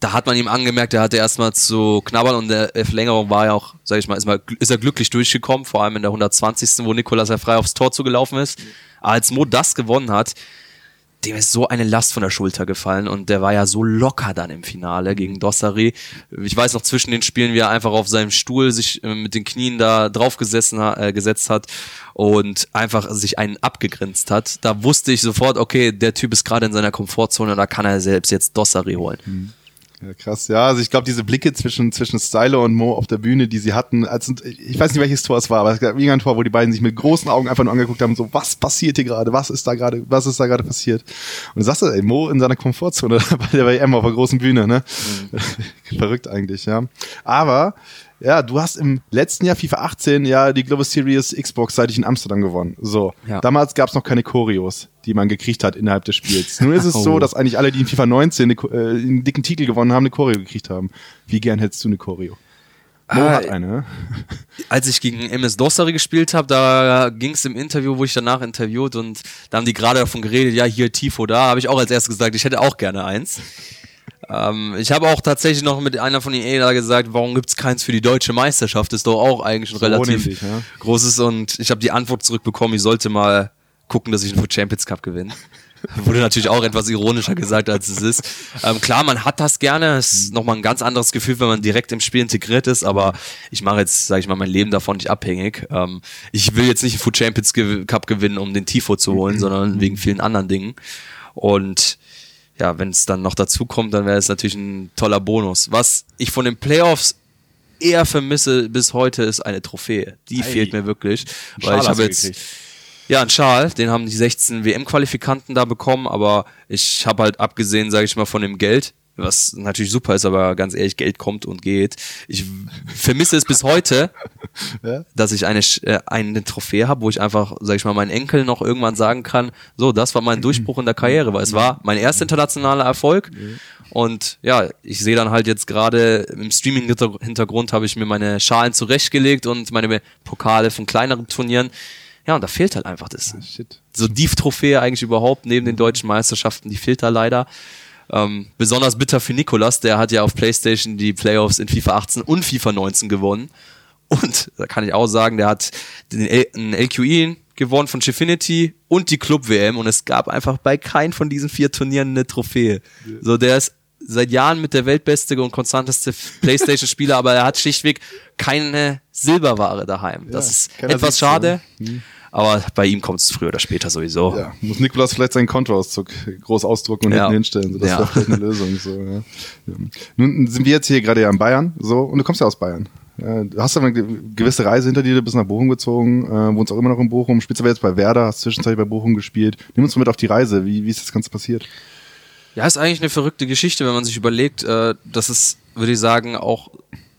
da hat man ihm angemerkt, er hatte erstmal zu knabbern und der Verlängerung war ja auch, sag ich mal, ist, mal, ist er glücklich durchgekommen, vor allem in der 120. wo Nikolas ja frei aufs Tor zugelaufen ist. Als Mo das gewonnen hat, dem ist so eine Last von der Schulter gefallen und der war ja so locker dann im Finale gegen Dossari. Ich weiß noch zwischen den Spielen, wie er einfach auf seinem Stuhl sich äh, mit den Knien da drauf gesessen, äh, gesetzt hat und einfach sich einen abgegrinst hat. Da wusste ich sofort, okay, der Typ ist gerade in seiner Komfortzone, da kann er selbst jetzt Dossari holen. Mhm. Ja, krass. Ja, also ich glaube, diese Blicke zwischen, zwischen Stylo und Mo auf der Bühne, die sie hatten, als, ich weiß nicht, welches Tor es war, aber es gab irgendein Tor, wo die beiden sich mit großen Augen einfach nur angeguckt haben, so, was passiert hier gerade? Was ist da gerade, was ist da gerade passiert? Und du sagst, ey, Mo in seiner Komfortzone bei der WM auf der großen Bühne, ne? Mhm. Verrückt eigentlich, ja. Aber, ja, du hast im letzten Jahr FIFA 18 ja die Global Series Xbox seitig in Amsterdam gewonnen. So. Ja. Damals gab es noch keine Choreos, die man gekriegt hat innerhalb des Spiels. Nun ist es oh. so, dass eigentlich alle, die in FIFA 19 eine, äh, einen dicken Titel gewonnen haben, eine Choreo gekriegt haben. Wie gern hättest du eine Choreo? Mo ah, hat eine. Als ich gegen MS Dossari gespielt habe, da ging es im Interview, wo ich danach interviewt und da haben die gerade davon geredet, ja, hier Tifo da, habe ich auch als erstes gesagt, ich hätte auch gerne eins. Ähm, ich habe auch tatsächlich noch mit einer von EA da gesagt, warum gibt es keins für die deutsche Meisterschaft? Das ist doch auch eigentlich ein so relativ dich, ja? großes und ich habe die Antwort zurückbekommen, ich sollte mal gucken, dass ich einen Food Champions Cup gewinne. Wurde natürlich auch etwas ironischer gesagt, als es ist. Ähm, klar, man hat das gerne. Es ist nochmal ein ganz anderes Gefühl, wenn man direkt im Spiel integriert ist. Aber ich mache jetzt, sage ich mal, mein Leben davon nicht abhängig. Ähm, ich will jetzt nicht einen Food Champions Cup gewinnen, um den Tifo zu holen, sondern wegen vielen anderen Dingen. Und ja, wenn es dann noch dazu kommt, dann wäre es natürlich ein toller Bonus. Was ich von den Playoffs eher vermisse bis heute ist eine Trophäe. Die Ei. fehlt mir wirklich, weil ich habe jetzt gekriegt. ja einen Schal, den haben die 16 WM-Qualifikanten da bekommen, aber ich habe halt abgesehen, sage ich mal, von dem Geld was natürlich super ist, aber ganz ehrlich, Geld kommt und geht. Ich vermisse es bis heute, ja? dass ich eine, äh, eine Trophäe habe, wo ich einfach, sag ich mal, meinen Enkel noch irgendwann sagen kann, so, das war mein Durchbruch in der Karriere, weil es war mein erster internationaler Erfolg. Und ja, ich sehe dann halt jetzt gerade im Streaming-Hintergrund habe ich mir meine Schalen zurechtgelegt und meine Pokale von kleineren Turnieren. Ja, und da fehlt halt einfach das. Ah, so Div-Trophäe eigentlich überhaupt neben den deutschen Meisterschaften, die fehlt da leider. Ähm, besonders bitter für Nikolas, der hat ja auf PlayStation die Playoffs in FIFA 18 und FIFA 19 gewonnen. Und da kann ich auch sagen, der hat den L einen LQE gewonnen von Chifinity und die Club WM und es gab einfach bei keinem von diesen vier Turnieren eine Trophäe. So, der ist seit Jahren mit der weltbeste und konstanteste PlayStation-Spieler, aber er hat schlichtweg keine Silberware daheim. Das ja, ist etwas schade. Hm. Aber bei ihm kommt es früher oder später sowieso. Ja, muss Nikolas vielleicht seinen Kontoauszug groß ausdrucken und ja. hinten hinstellen. So, das ja. wäre vielleicht eine Lösung. So, ja. Nun sind wir jetzt hier gerade ja in Bayern, so, und du kommst ja aus Bayern. Du hast aber eine gewisse Reise hinter dir, du bist nach Bochum gezogen, äh, wohnst auch immer noch in Bochum, spielst aber jetzt bei Werder, hast zwischenzeitlich bei Bochum gespielt. Nimm uns mal mit auf die Reise. Wie, wie ist das Ganze passiert? Ja, ist eigentlich eine verrückte Geschichte, wenn man sich überlegt, äh, dass es, würde ich sagen, auch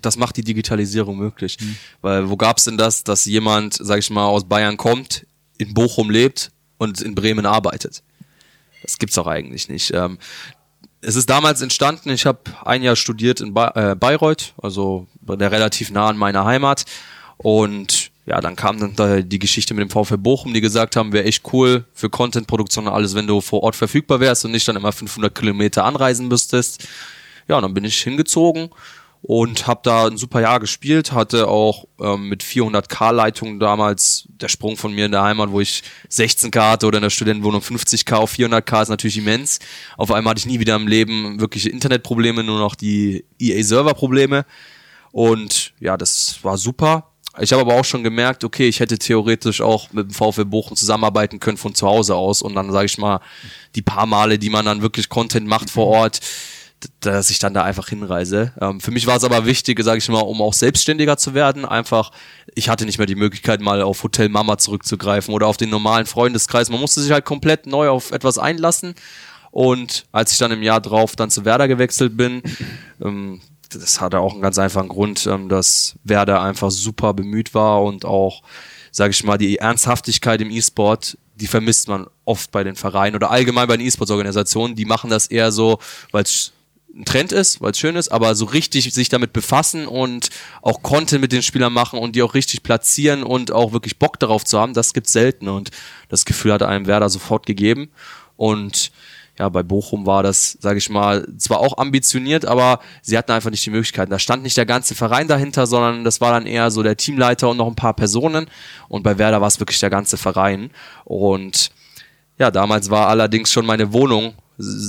das macht die Digitalisierung möglich. Mhm. Weil wo gab's denn das, dass jemand, sag ich mal, aus Bayern kommt, in Bochum lebt und in Bremen arbeitet? Das gibt's auch eigentlich nicht. Ähm, es ist damals entstanden, ich habe ein Jahr studiert in ba äh, Bayreuth, also der relativ nah an meiner Heimat. Und ja, dann kam dann da die Geschichte mit dem VfL Bochum, die gesagt haben, wäre echt cool für Contentproduktion und alles, wenn du vor Ort verfügbar wärst und nicht dann immer 500 Kilometer anreisen müsstest. Ja, und dann bin ich hingezogen und habe da ein super Jahr gespielt, hatte auch ähm, mit 400k Leitungen damals der Sprung von mir in der Heimat, wo ich 16k hatte oder in der Studentenwohnung 50k auf 400k ist natürlich immens. Auf einmal hatte ich nie wieder im Leben wirkliche Internetprobleme, nur noch die EA-Server-Probleme und ja, das war super. Ich habe aber auch schon gemerkt, okay, ich hätte theoretisch auch mit dem VfL Bochum zusammenarbeiten können von zu Hause aus und dann sage ich mal die paar Male, die man dann wirklich Content macht vor Ort, dass ich dann da einfach hinreise. Ähm, für mich war es aber wichtig, sage ich mal, um auch selbstständiger zu werden. Einfach, ich hatte nicht mehr die Möglichkeit, mal auf Hotel Mama zurückzugreifen oder auf den normalen Freundeskreis. Man musste sich halt komplett neu auf etwas einlassen. Und als ich dann im Jahr drauf dann zu Werder gewechselt bin, ähm, das hatte auch einen ganz einfachen Grund, ähm, dass Werder einfach super bemüht war und auch, sage ich mal, die Ernsthaftigkeit im E-Sport die vermisst man oft bei den Vereinen oder allgemein bei den E-Sports-Organisationen. Die machen das eher so, weil es ein Trend ist, weil es schön ist, aber so richtig sich damit befassen und auch Content mit den Spielern machen und die auch richtig platzieren und auch wirklich Bock darauf zu haben, das gibt's selten und das Gefühl hat einem Werder sofort gegeben und ja, bei Bochum war das, sage ich mal, zwar auch ambitioniert, aber sie hatten einfach nicht die Möglichkeiten. Da stand nicht der ganze Verein dahinter, sondern das war dann eher so der Teamleiter und noch ein paar Personen. Und bei Werder war es wirklich der ganze Verein. Und ja, damals war allerdings schon meine Wohnung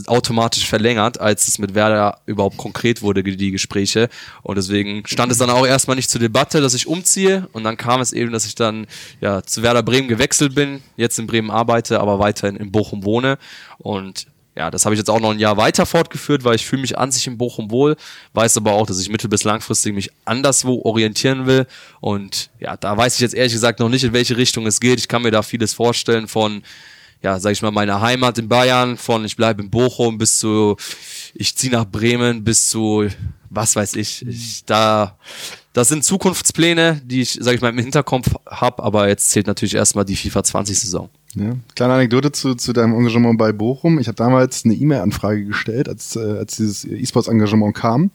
automatisch verlängert, als es mit Werder überhaupt konkret wurde, die Gespräche. Und deswegen stand es dann auch erstmal nicht zur Debatte, dass ich umziehe. Und dann kam es eben, dass ich dann ja zu Werder Bremen gewechselt bin, jetzt in Bremen arbeite, aber weiterhin in Bochum wohne. Und ja, das habe ich jetzt auch noch ein Jahr weiter fortgeführt, weil ich fühle mich an sich in Bochum wohl, weiß aber auch, dass ich mittel- bis langfristig mich anderswo orientieren will. Und ja, da weiß ich jetzt ehrlich gesagt noch nicht, in welche Richtung es geht. Ich kann mir da vieles vorstellen von ja, sag ich mal, meine Heimat in Bayern, von ich bleibe in Bochum bis zu, ich ziehe nach Bremen bis zu, was weiß ich, ich da, das sind Zukunftspläne, die ich, sag ich mal, im Hinterkopf habe, aber jetzt zählt natürlich erstmal die FIFA 20 Saison. Ja. Kleine Anekdote zu, zu deinem Engagement bei Bochum. Ich habe damals eine E-Mail-Anfrage gestellt, als, äh, als dieses E-Sports-Engagement kam.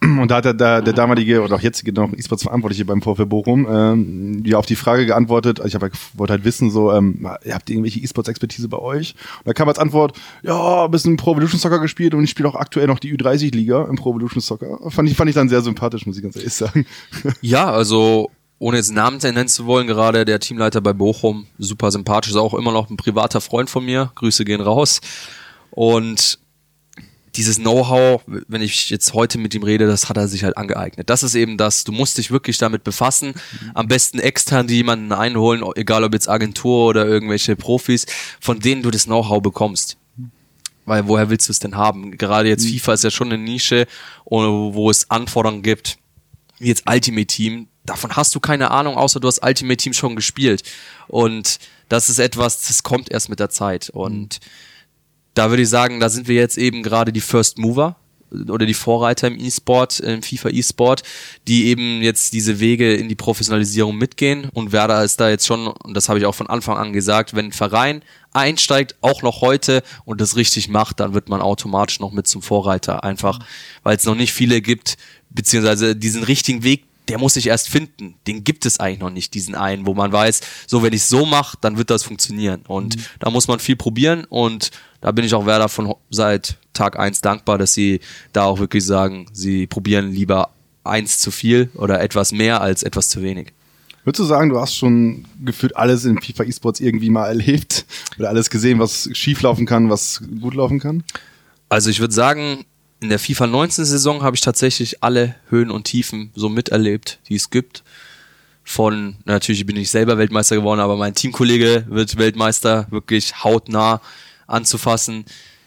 Und da hat der, der, der damalige oder auch jetzige noch E-Sports-Verantwortliche beim VfL Bochum ähm, ja auf die Frage geantwortet, ich hab, wollte halt wissen, so, ähm, ihr habt irgendwelche E-Sports-Expertise bei euch? Und da kam als Antwort, ja, ein bisschen Pro Evolution Soccer gespielt und ich spiele auch aktuell noch die Ü30-Liga im Pro Evolution Soccer. Fand ich, fand ich dann sehr sympathisch, muss ich ganz ehrlich sagen. Ja, also ohne jetzt Namen nennen zu wollen, gerade der Teamleiter bei Bochum, super sympathisch, ist auch immer noch ein privater Freund von mir. Grüße gehen raus. Und dieses Know-how, wenn ich jetzt heute mit ihm rede, das hat er sich halt angeeignet. Das ist eben das, du musst dich wirklich damit befassen. Am besten extern die jemanden einholen, egal ob jetzt Agentur oder irgendwelche Profis, von denen du das Know-how bekommst. Weil woher willst du es denn haben? Gerade jetzt mhm. FIFA ist ja schon eine Nische, wo es Anforderungen gibt, wie jetzt Ultimate Team. Davon hast du keine Ahnung, außer du hast Ultimate Team schon gespielt. Und das ist etwas, das kommt erst mit der Zeit. Und mhm da würde ich sagen, da sind wir jetzt eben gerade die First Mover oder die Vorreiter im E-Sport, im FIFA E-Sport, die eben jetzt diese Wege in die Professionalisierung mitgehen. Und Werder ist da jetzt schon, und das habe ich auch von Anfang an gesagt, wenn ein Verein einsteigt, auch noch heute und das richtig macht, dann wird man automatisch noch mit zum Vorreiter. Einfach, weil es noch nicht viele gibt, beziehungsweise diesen richtigen Weg der muss sich erst finden. Den gibt es eigentlich noch nicht, diesen einen, wo man weiß, so wenn ich so mache, dann wird das funktionieren. Und mhm. da muss man viel probieren und da bin ich auch Werder von seit Tag eins dankbar, dass sie da auch wirklich sagen, sie probieren lieber eins zu viel oder etwas mehr als etwas zu wenig. Würdest du sagen, du hast schon gefühlt alles in FIFA eSports irgendwie mal erlebt oder alles gesehen, was schief laufen kann, was gut laufen kann? Also ich würde sagen, in der FIFA 19 Saison habe ich tatsächlich alle Höhen und Tiefen so miterlebt, die es gibt. Von, natürlich bin ich selber Weltmeister geworden, aber mein Teamkollege wird Weltmeister, wirklich hautnah anzufassen.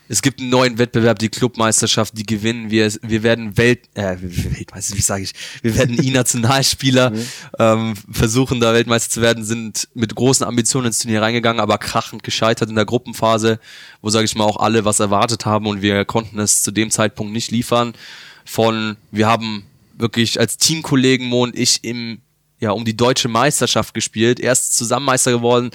es gibt einen neuen Wettbewerb, die Clubmeisterschaft, die gewinnen wir. Wir werden Welt, äh, Weltmeister, wie sage ich? Wir werden I-Nationalspieler, mhm. ähm, versuchen da Weltmeister zu werden, sind mit großen Ambitionen ins Turnier reingegangen, aber krachend gescheitert in der Gruppenphase, wo sage ich mal auch alle was erwartet haben und wir konnten es zu dem Zeitpunkt nicht liefern. Von wir haben wirklich als Teamkollegen Mo und ich im ja um die deutsche Meisterschaft gespielt, erst Zusammenmeister geworden,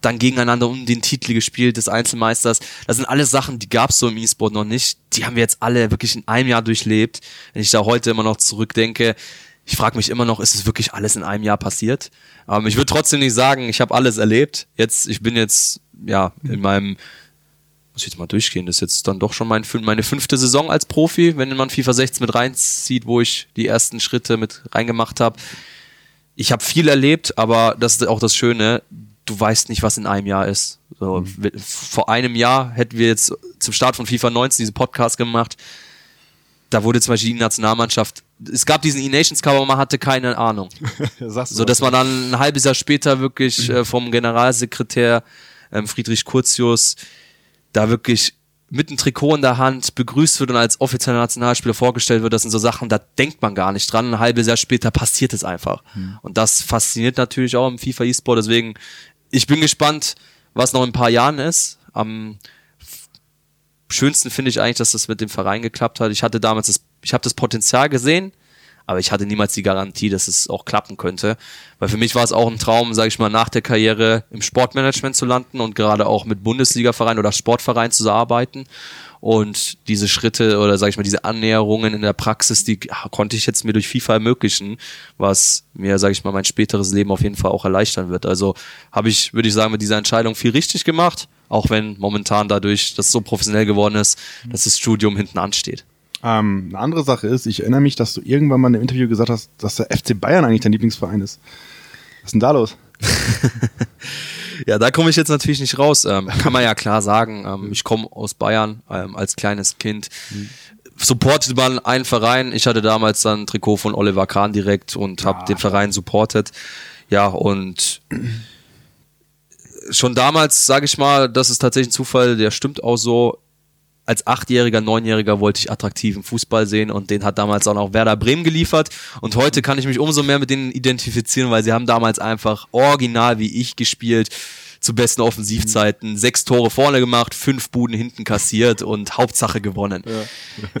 dann gegeneinander um den Titel gespielt des Einzelmeisters. Das sind alles Sachen, die gab es so im E-Sport noch nicht. Die haben wir jetzt alle wirklich in einem Jahr durchlebt. Wenn ich da heute immer noch zurückdenke, ich frage mich immer noch, ist es wirklich alles in einem Jahr passiert? Ähm, ich würde trotzdem nicht sagen, ich habe alles erlebt. Jetzt, ich bin jetzt ja in meinem muss ich jetzt mal durchgehen, das ist jetzt dann doch schon mein, meine fünfte Saison als Profi, wenn man FIFA 16 mit reinzieht, wo ich die ersten Schritte mit reingemacht habe. Ich habe viel erlebt, aber das ist auch das Schöne, du weißt nicht, was in einem Jahr ist. So, mhm. Vor einem Jahr hätten wir jetzt zum Start von FIFA 19 diesen Podcast gemacht. Da wurde zum Beispiel die Nationalmannschaft, es gab diesen E-Nations Cup, aber man hatte keine Ahnung. so, dass man dann ein halbes Jahr später wirklich äh, vom Generalsekretär ähm, Friedrich Curtius da wirklich mit einem Trikot in der Hand begrüßt wird und als offizieller Nationalspieler vorgestellt wird, das sind so Sachen, da denkt man gar nicht dran. Ein halbes Jahr später passiert es einfach. Mhm. Und das fasziniert natürlich auch im FIFA E-Sport. Deswegen ich bin gespannt, was noch in ein paar Jahren ist. Am schönsten finde ich eigentlich, dass das mit dem Verein geklappt hat. Ich hatte damals das, ich habe das Potenzial gesehen, aber ich hatte niemals die Garantie, dass es auch klappen könnte. Weil für mich war es auch ein Traum, sage ich mal, nach der Karriere im Sportmanagement zu landen und gerade auch mit Bundesliga-Verein oder Sportverein zu arbeiten. Und diese Schritte oder sage ich mal diese Annäherungen in der Praxis, die konnte ich jetzt mir durch FIFA ermöglichen, was mir, sage ich mal, mein späteres Leben auf jeden Fall auch erleichtern wird. Also habe ich, würde ich sagen, mit dieser Entscheidung viel richtig gemacht, auch wenn momentan dadurch das so professionell geworden ist, dass das Studium hinten ansteht. Ähm, eine andere Sache ist, ich erinnere mich, dass du irgendwann mal in einem Interview gesagt hast, dass der FC Bayern eigentlich dein Lieblingsverein ist. Was ist denn da los? Ja, da komme ich jetzt natürlich nicht raus. Ähm, kann man ja klar sagen. Ähm, ich komme aus Bayern ähm, als kleines Kind. Mhm. Supportet man einen Verein. Ich hatte damals dann ein Trikot von Oliver Kahn direkt und habe ah. den Verein supportet. Ja, und schon damals, sage ich mal, das ist tatsächlich ein Zufall, der stimmt auch so als Achtjähriger, Neunjähriger wollte ich attraktiven Fußball sehen und den hat damals auch noch Werder Bremen geliefert. Und heute kann ich mich umso mehr mit denen identifizieren, weil sie haben damals einfach original wie ich gespielt zu besten Offensivzeiten. Sechs Tore vorne gemacht, fünf Buden hinten kassiert und Hauptsache gewonnen. Ja,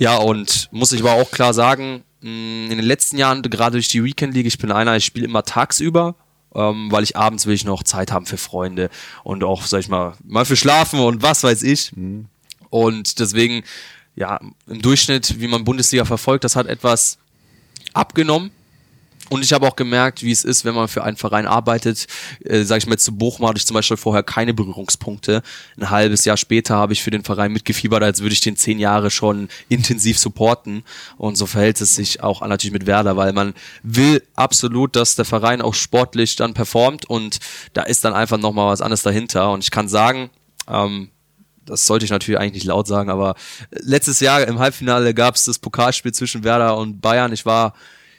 ja und muss ich aber auch klar sagen, in den letzten Jahren, gerade durch die Weekend League, ich bin einer, ich spiele immer tagsüber, ähm, weil ich abends will ich noch Zeit haben für Freunde und auch, sag ich mal, mal für Schlafen und was weiß ich. Mhm. Und deswegen, ja, im Durchschnitt, wie man Bundesliga verfolgt, das hat etwas abgenommen. Und ich habe auch gemerkt, wie es ist, wenn man für einen Verein arbeitet. Äh, sage ich mal, zu Bochum hatte ich zum Beispiel vorher keine Berührungspunkte. Ein halbes Jahr später habe ich für den Verein mitgefiebert, als würde ich den zehn Jahre schon intensiv supporten. Und so verhält es sich auch natürlich mit Werder, weil man will absolut, dass der Verein auch sportlich dann performt. Und da ist dann einfach nochmal was anderes dahinter. Und ich kann sagen, ähm, das sollte ich natürlich eigentlich nicht laut sagen, aber letztes Jahr im Halbfinale gab es das Pokalspiel zwischen Werder und Bayern. Ich war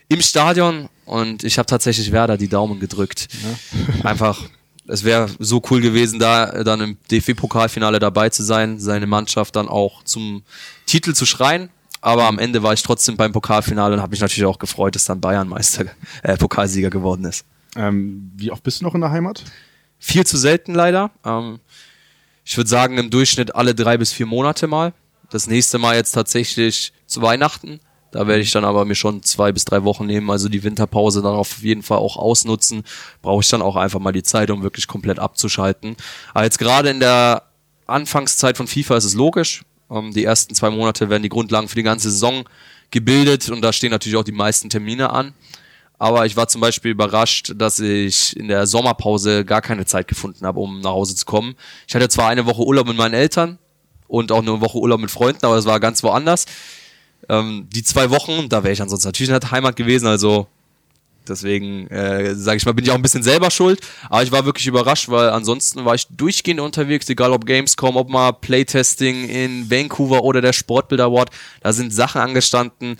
im Stadion und ich habe tatsächlich Werder die Daumen gedrückt. Ja. Einfach, es wäre so cool gewesen, da dann im DFB-Pokalfinale dabei zu sein, seine Mannschaft dann auch zum Titel zu schreien. Aber am Ende war ich trotzdem beim Pokalfinale und habe mich natürlich auch gefreut, dass dann Bayern Meister, äh, Pokalsieger geworden ist. Ähm, wie oft bist du noch in der Heimat? Viel zu selten leider. Ähm, ich würde sagen, im Durchschnitt alle drei bis vier Monate mal. Das nächste Mal jetzt tatsächlich zu Weihnachten. Da werde ich dann aber mir schon zwei bis drei Wochen nehmen, also die Winterpause dann auf jeden Fall auch ausnutzen. Brauche ich dann auch einfach mal die Zeit, um wirklich komplett abzuschalten. Aber jetzt gerade in der Anfangszeit von FIFA ist es logisch. Ähm, die ersten zwei Monate werden die Grundlagen für die ganze Saison gebildet und da stehen natürlich auch die meisten Termine an. Aber ich war zum Beispiel überrascht, dass ich in der Sommerpause gar keine Zeit gefunden habe, um nach Hause zu kommen. Ich hatte zwar eine Woche Urlaub mit meinen Eltern und auch eine Woche Urlaub mit Freunden, aber es war ganz woanders. Ähm, die zwei Wochen, da wäre ich ansonsten natürlich in der Heimat gewesen, also deswegen äh, sage ich mal, bin ich auch ein bisschen selber schuld. Aber ich war wirklich überrascht, weil ansonsten war ich durchgehend unterwegs, egal ob Gamescom, ob mal Playtesting in Vancouver oder der Sportbild Award. Da sind Sachen angestanden,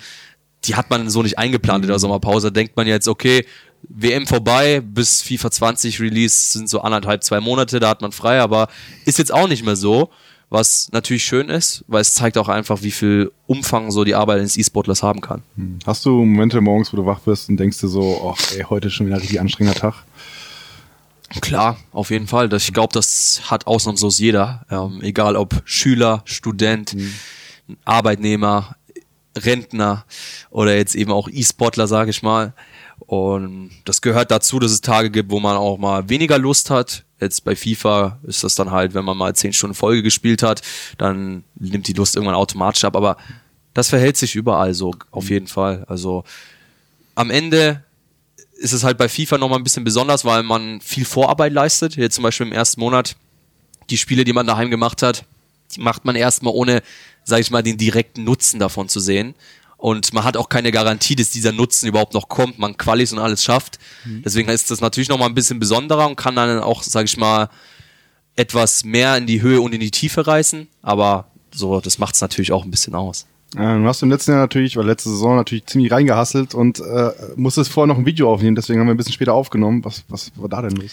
die hat man so nicht eingeplant in der mhm. Sommerpause. Denkt man jetzt, okay, WM vorbei, bis FIFA 20 Release sind so anderthalb, zwei Monate, da hat man frei, aber ist jetzt auch nicht mehr so, was natürlich schön ist, weil es zeigt auch einfach, wie viel Umfang so die Arbeit eines E-Sportlers haben kann. Hast du Momente morgens, wo du wach wirst und denkst dir so, oh, ey, heute ist schon wieder ein richtig anstrengender Tag? Klar, auf jeden Fall. Ich glaube, das hat ausnahmslos jeder. Ähm, egal ob Schüler, Student, Arbeitnehmer, Rentner oder jetzt eben auch E-Sportler, sage ich mal. Und das gehört dazu, dass es Tage gibt, wo man auch mal weniger Lust hat. Jetzt bei FIFA ist das dann halt, wenn man mal zehn Stunden Folge gespielt hat, dann nimmt die Lust irgendwann automatisch ab. Aber das verhält sich überall so, auf jeden Fall. Also am Ende ist es halt bei FIFA nochmal ein bisschen besonders, weil man viel Vorarbeit leistet. Jetzt zum Beispiel im ersten Monat die Spiele, die man daheim gemacht hat, die macht man erstmal ohne, sag ich mal, den direkten Nutzen davon zu sehen. Und man hat auch keine Garantie, dass dieser Nutzen überhaupt noch kommt, man Qualis und alles schafft. Deswegen ist das natürlich nochmal ein bisschen besonderer und kann dann auch, sag ich mal, etwas mehr in die Höhe und in die Tiefe reißen. Aber so, das macht es natürlich auch ein bisschen aus. Äh, du hast im letzten Jahr natürlich, oder letzte Saison natürlich ziemlich reingehasselt und äh, musstest vorher noch ein Video aufnehmen, deswegen haben wir ein bisschen später aufgenommen. Was, was war da denn los?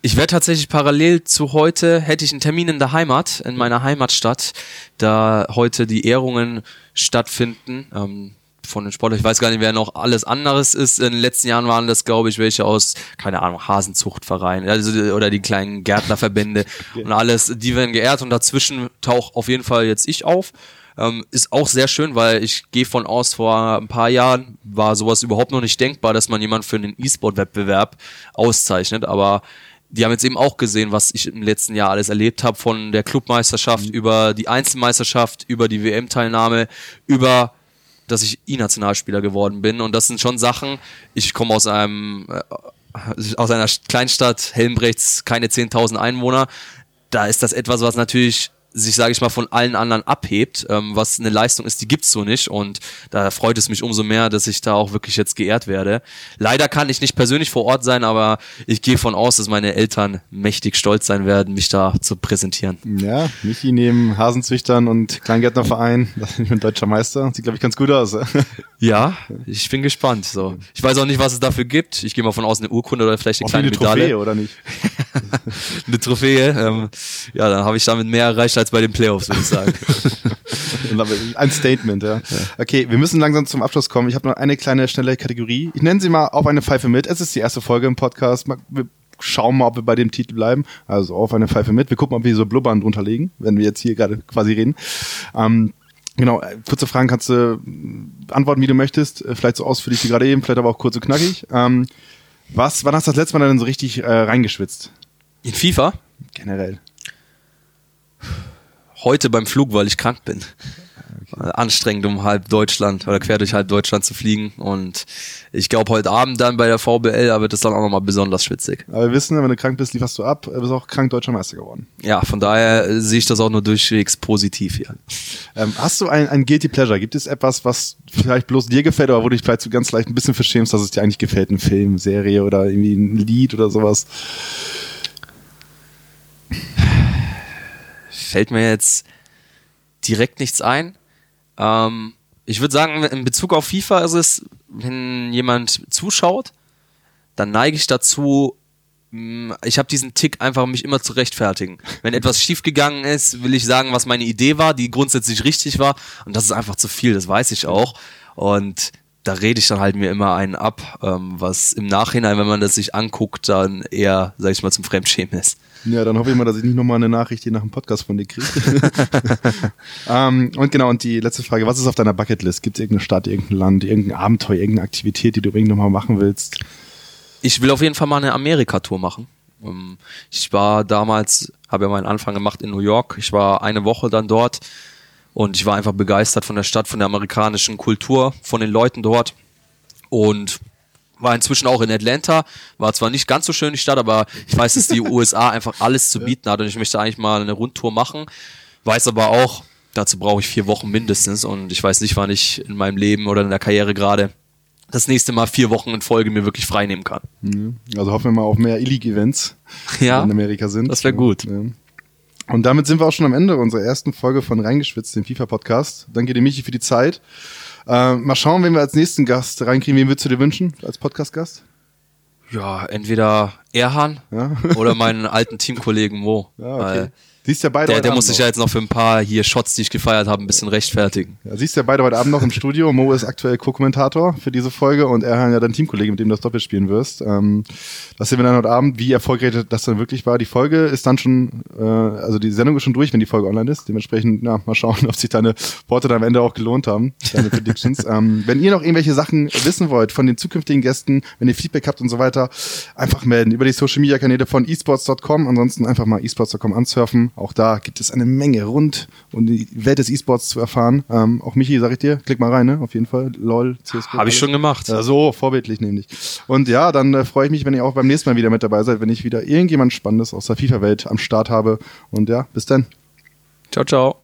Ich werde tatsächlich parallel zu heute, hätte ich einen Termin in der Heimat, in meiner Heimatstadt, da heute die Ehrungen stattfinden. Ähm, von den Sportlern. Ich weiß gar nicht, wer noch alles anderes ist. In den letzten Jahren waren das, glaube ich, welche aus, keine Ahnung, Hasenzuchtvereinen also, oder die kleinen Gärtnerverbände und alles. Die werden geehrt und dazwischen taucht auf jeden Fall jetzt ich auf. Ähm, ist auch sehr schön, weil ich gehe von aus, vor ein paar Jahren war sowas überhaupt noch nicht denkbar, dass man jemanden für einen E-Sport-Wettbewerb auszeichnet. Aber die haben jetzt eben auch gesehen, was ich im letzten Jahr alles erlebt habe, von der Clubmeisterschaft über die Einzelmeisterschaft, über die WM-Teilnahme, über dass ich I-Nationalspieler geworden bin. Und das sind schon Sachen, ich komme aus einem äh, aus einer Kleinstadt, Helmbrechts, keine 10.000 Einwohner. Da ist das etwas, was natürlich sich, sage ich mal, von allen anderen abhebt, ähm, was eine Leistung ist, die gibt's so nicht. Und da freut es mich umso mehr, dass ich da auch wirklich jetzt geehrt werde. Leider kann ich nicht persönlich vor Ort sein, aber ich gehe von aus, dass meine Eltern mächtig stolz sein werden, mich da zu präsentieren. Ja, Michi neben Hasenzüchtern und Kleingärtnerverein, das ist ein deutscher Meister. Sieht, glaube ich, ganz gut aus. Ja, ich bin gespannt. So, ich weiß auch nicht, was es dafür gibt. Ich gehe mal von aus, eine Urkunde oder vielleicht eine Auch kleine eine Medaille. Trophäe, oder nicht? eine Trophäe. Ähm, ja, dann habe ich damit mehr erreicht als bei den Playoffs, würde ich sagen. Ein Statement, ja. Okay, wir müssen langsam zum Abschluss kommen. Ich habe noch eine kleine, schnelle Kategorie. Ich nenne sie mal auf eine Pfeife mit. Es ist die erste Folge im Podcast. Wir schauen mal, ob wir bei dem Titel bleiben. Also auf eine Pfeife mit. Wir gucken mal, ob wir so Blubbern drunter legen, wenn wir jetzt hier gerade quasi reden. Ähm, genau, äh, kurze Fragen kannst du äh, antworten, wie du möchtest. Äh, Vielleicht so ausführlich wie gerade eben, vielleicht aber auch kurz und knackig. Ähm, was, wann hast du das letzte Mal denn so richtig äh, reingeschwitzt? In FIFA? Generell. Heute beim Flug, weil ich krank bin. Anstrengend, um halb Deutschland oder quer durch halb Deutschland zu fliegen. Und ich glaube, heute Abend dann bei der VBL, da wird es dann auch nochmal besonders schwitzig. Aber wir wissen, wenn du krank bist, lieferst du ab. Du bist auch krank deutscher Meister geworden. Ja, von daher äh, sehe ich das auch nur durchwegs positiv hier. Ähm, hast du ein, ein Guilty Pleasure? Gibt es etwas, was vielleicht bloß dir gefällt, aber wo du dich vielleicht so ganz leicht ein bisschen verschämst, dass es dir eigentlich gefällt? Ein Film, Serie oder irgendwie ein Lied oder sowas? Fällt mir jetzt direkt nichts ein. Ähm, ich würde sagen, in Bezug auf FIFA ist es, wenn jemand zuschaut, dann neige ich dazu, mh, ich habe diesen Tick einfach, mich immer zu rechtfertigen. Wenn etwas schiefgegangen ist, will ich sagen, was meine Idee war, die grundsätzlich richtig war. Und das ist einfach zu viel, das weiß ich auch. Und da rede ich dann halt mir immer einen ab, ähm, was im Nachhinein, wenn man das sich anguckt, dann eher, sag ich mal, zum Fremdschämen ist. Ja, dann hoffe ich mal, dass ich nicht nochmal eine Nachricht hier nach dem Podcast von dir kriege. ähm, und genau, und die letzte Frage, was ist auf deiner Bucketlist? Gibt es irgendeine Stadt, irgendein Land, irgendein Abenteuer, irgendeine Aktivität, die du unbedingt nochmal machen willst? Ich will auf jeden Fall mal eine Amerika-Tour machen. Ähm, Ich war damals, habe ja meinen Anfang gemacht in New York. Ich war eine Woche dann dort und ich war einfach begeistert von der Stadt, von der amerikanischen Kultur, von den Leuten dort und war inzwischen auch in Atlanta. War zwar nicht ganz so schön die Stadt, aber ich weiß, dass die USA einfach alles zu bieten hat und ich möchte eigentlich mal eine Rundtour machen. Weiß aber auch, dazu brauche ich vier Wochen mindestens und ich weiß nicht, wann ich in meinem Leben oder in der Karriere gerade das nächste Mal vier Wochen in Folge mir wirklich frei nehmen kann. Also hoffen wir mal auf mehr E-League-Events, Ja, die in Amerika sind. das wär gut. Ja. Und damit sind wir auch schon am Ende unserer ersten Folge von Reingeschwitzt, dem FIFA-Podcast. Danke dir, Michi, für die Zeit. Äh, mal schauen, wen wir als nächsten Gast reinkriegen. Wen würdest du dir wünschen als Podcast-Gast? Ja, entweder Erhan Ja. oder meinen alten Teamkollegen Mo. Ja, okay. Weil Siehst ja beide Der, heute der Abend muss sich noch. ja jetzt noch für ein paar hier Shots, die ich gefeiert habe, ein bisschen rechtfertigen. Ja, siehst ja beide heute Abend noch im Studio. Mo ist aktuell Co-Kommentator für diese Folge und er ja dein Teamkollege, mit dem du das Doppel spielen wirst. Ähm, das sehen wir dann heute Abend, wie erfolgreich das dann wirklich war. Die Folge ist dann schon, äh, also die Sendung ist schon durch, wenn die Folge online ist. Dementsprechend, ja, mal schauen, ob sich deine Worte dann am Ende auch gelohnt haben, deine Predictions. ähm, wenn ihr noch irgendwelche Sachen wissen wollt von den zukünftigen Gästen, wenn ihr Feedback habt und so weiter, einfach melden über die Social Media Kanäle von esports.com. Ansonsten einfach mal esports.com ansurfen. Auch da gibt es eine Menge rund um die Welt des E-Sports zu erfahren. Ähm, auch Michi, sag ich dir, klick mal rein, ne? Auf jeden Fall. LOL, CSGO. Habe ich schon gemacht. Ja, so, vorbildlich nämlich. Und ja, dann äh, freue ich mich, wenn ihr auch beim nächsten Mal wieder mit dabei seid, wenn ich wieder irgendjemand Spannendes aus der FIFA-Welt am Start habe. Und ja, bis dann. Ciao, ciao.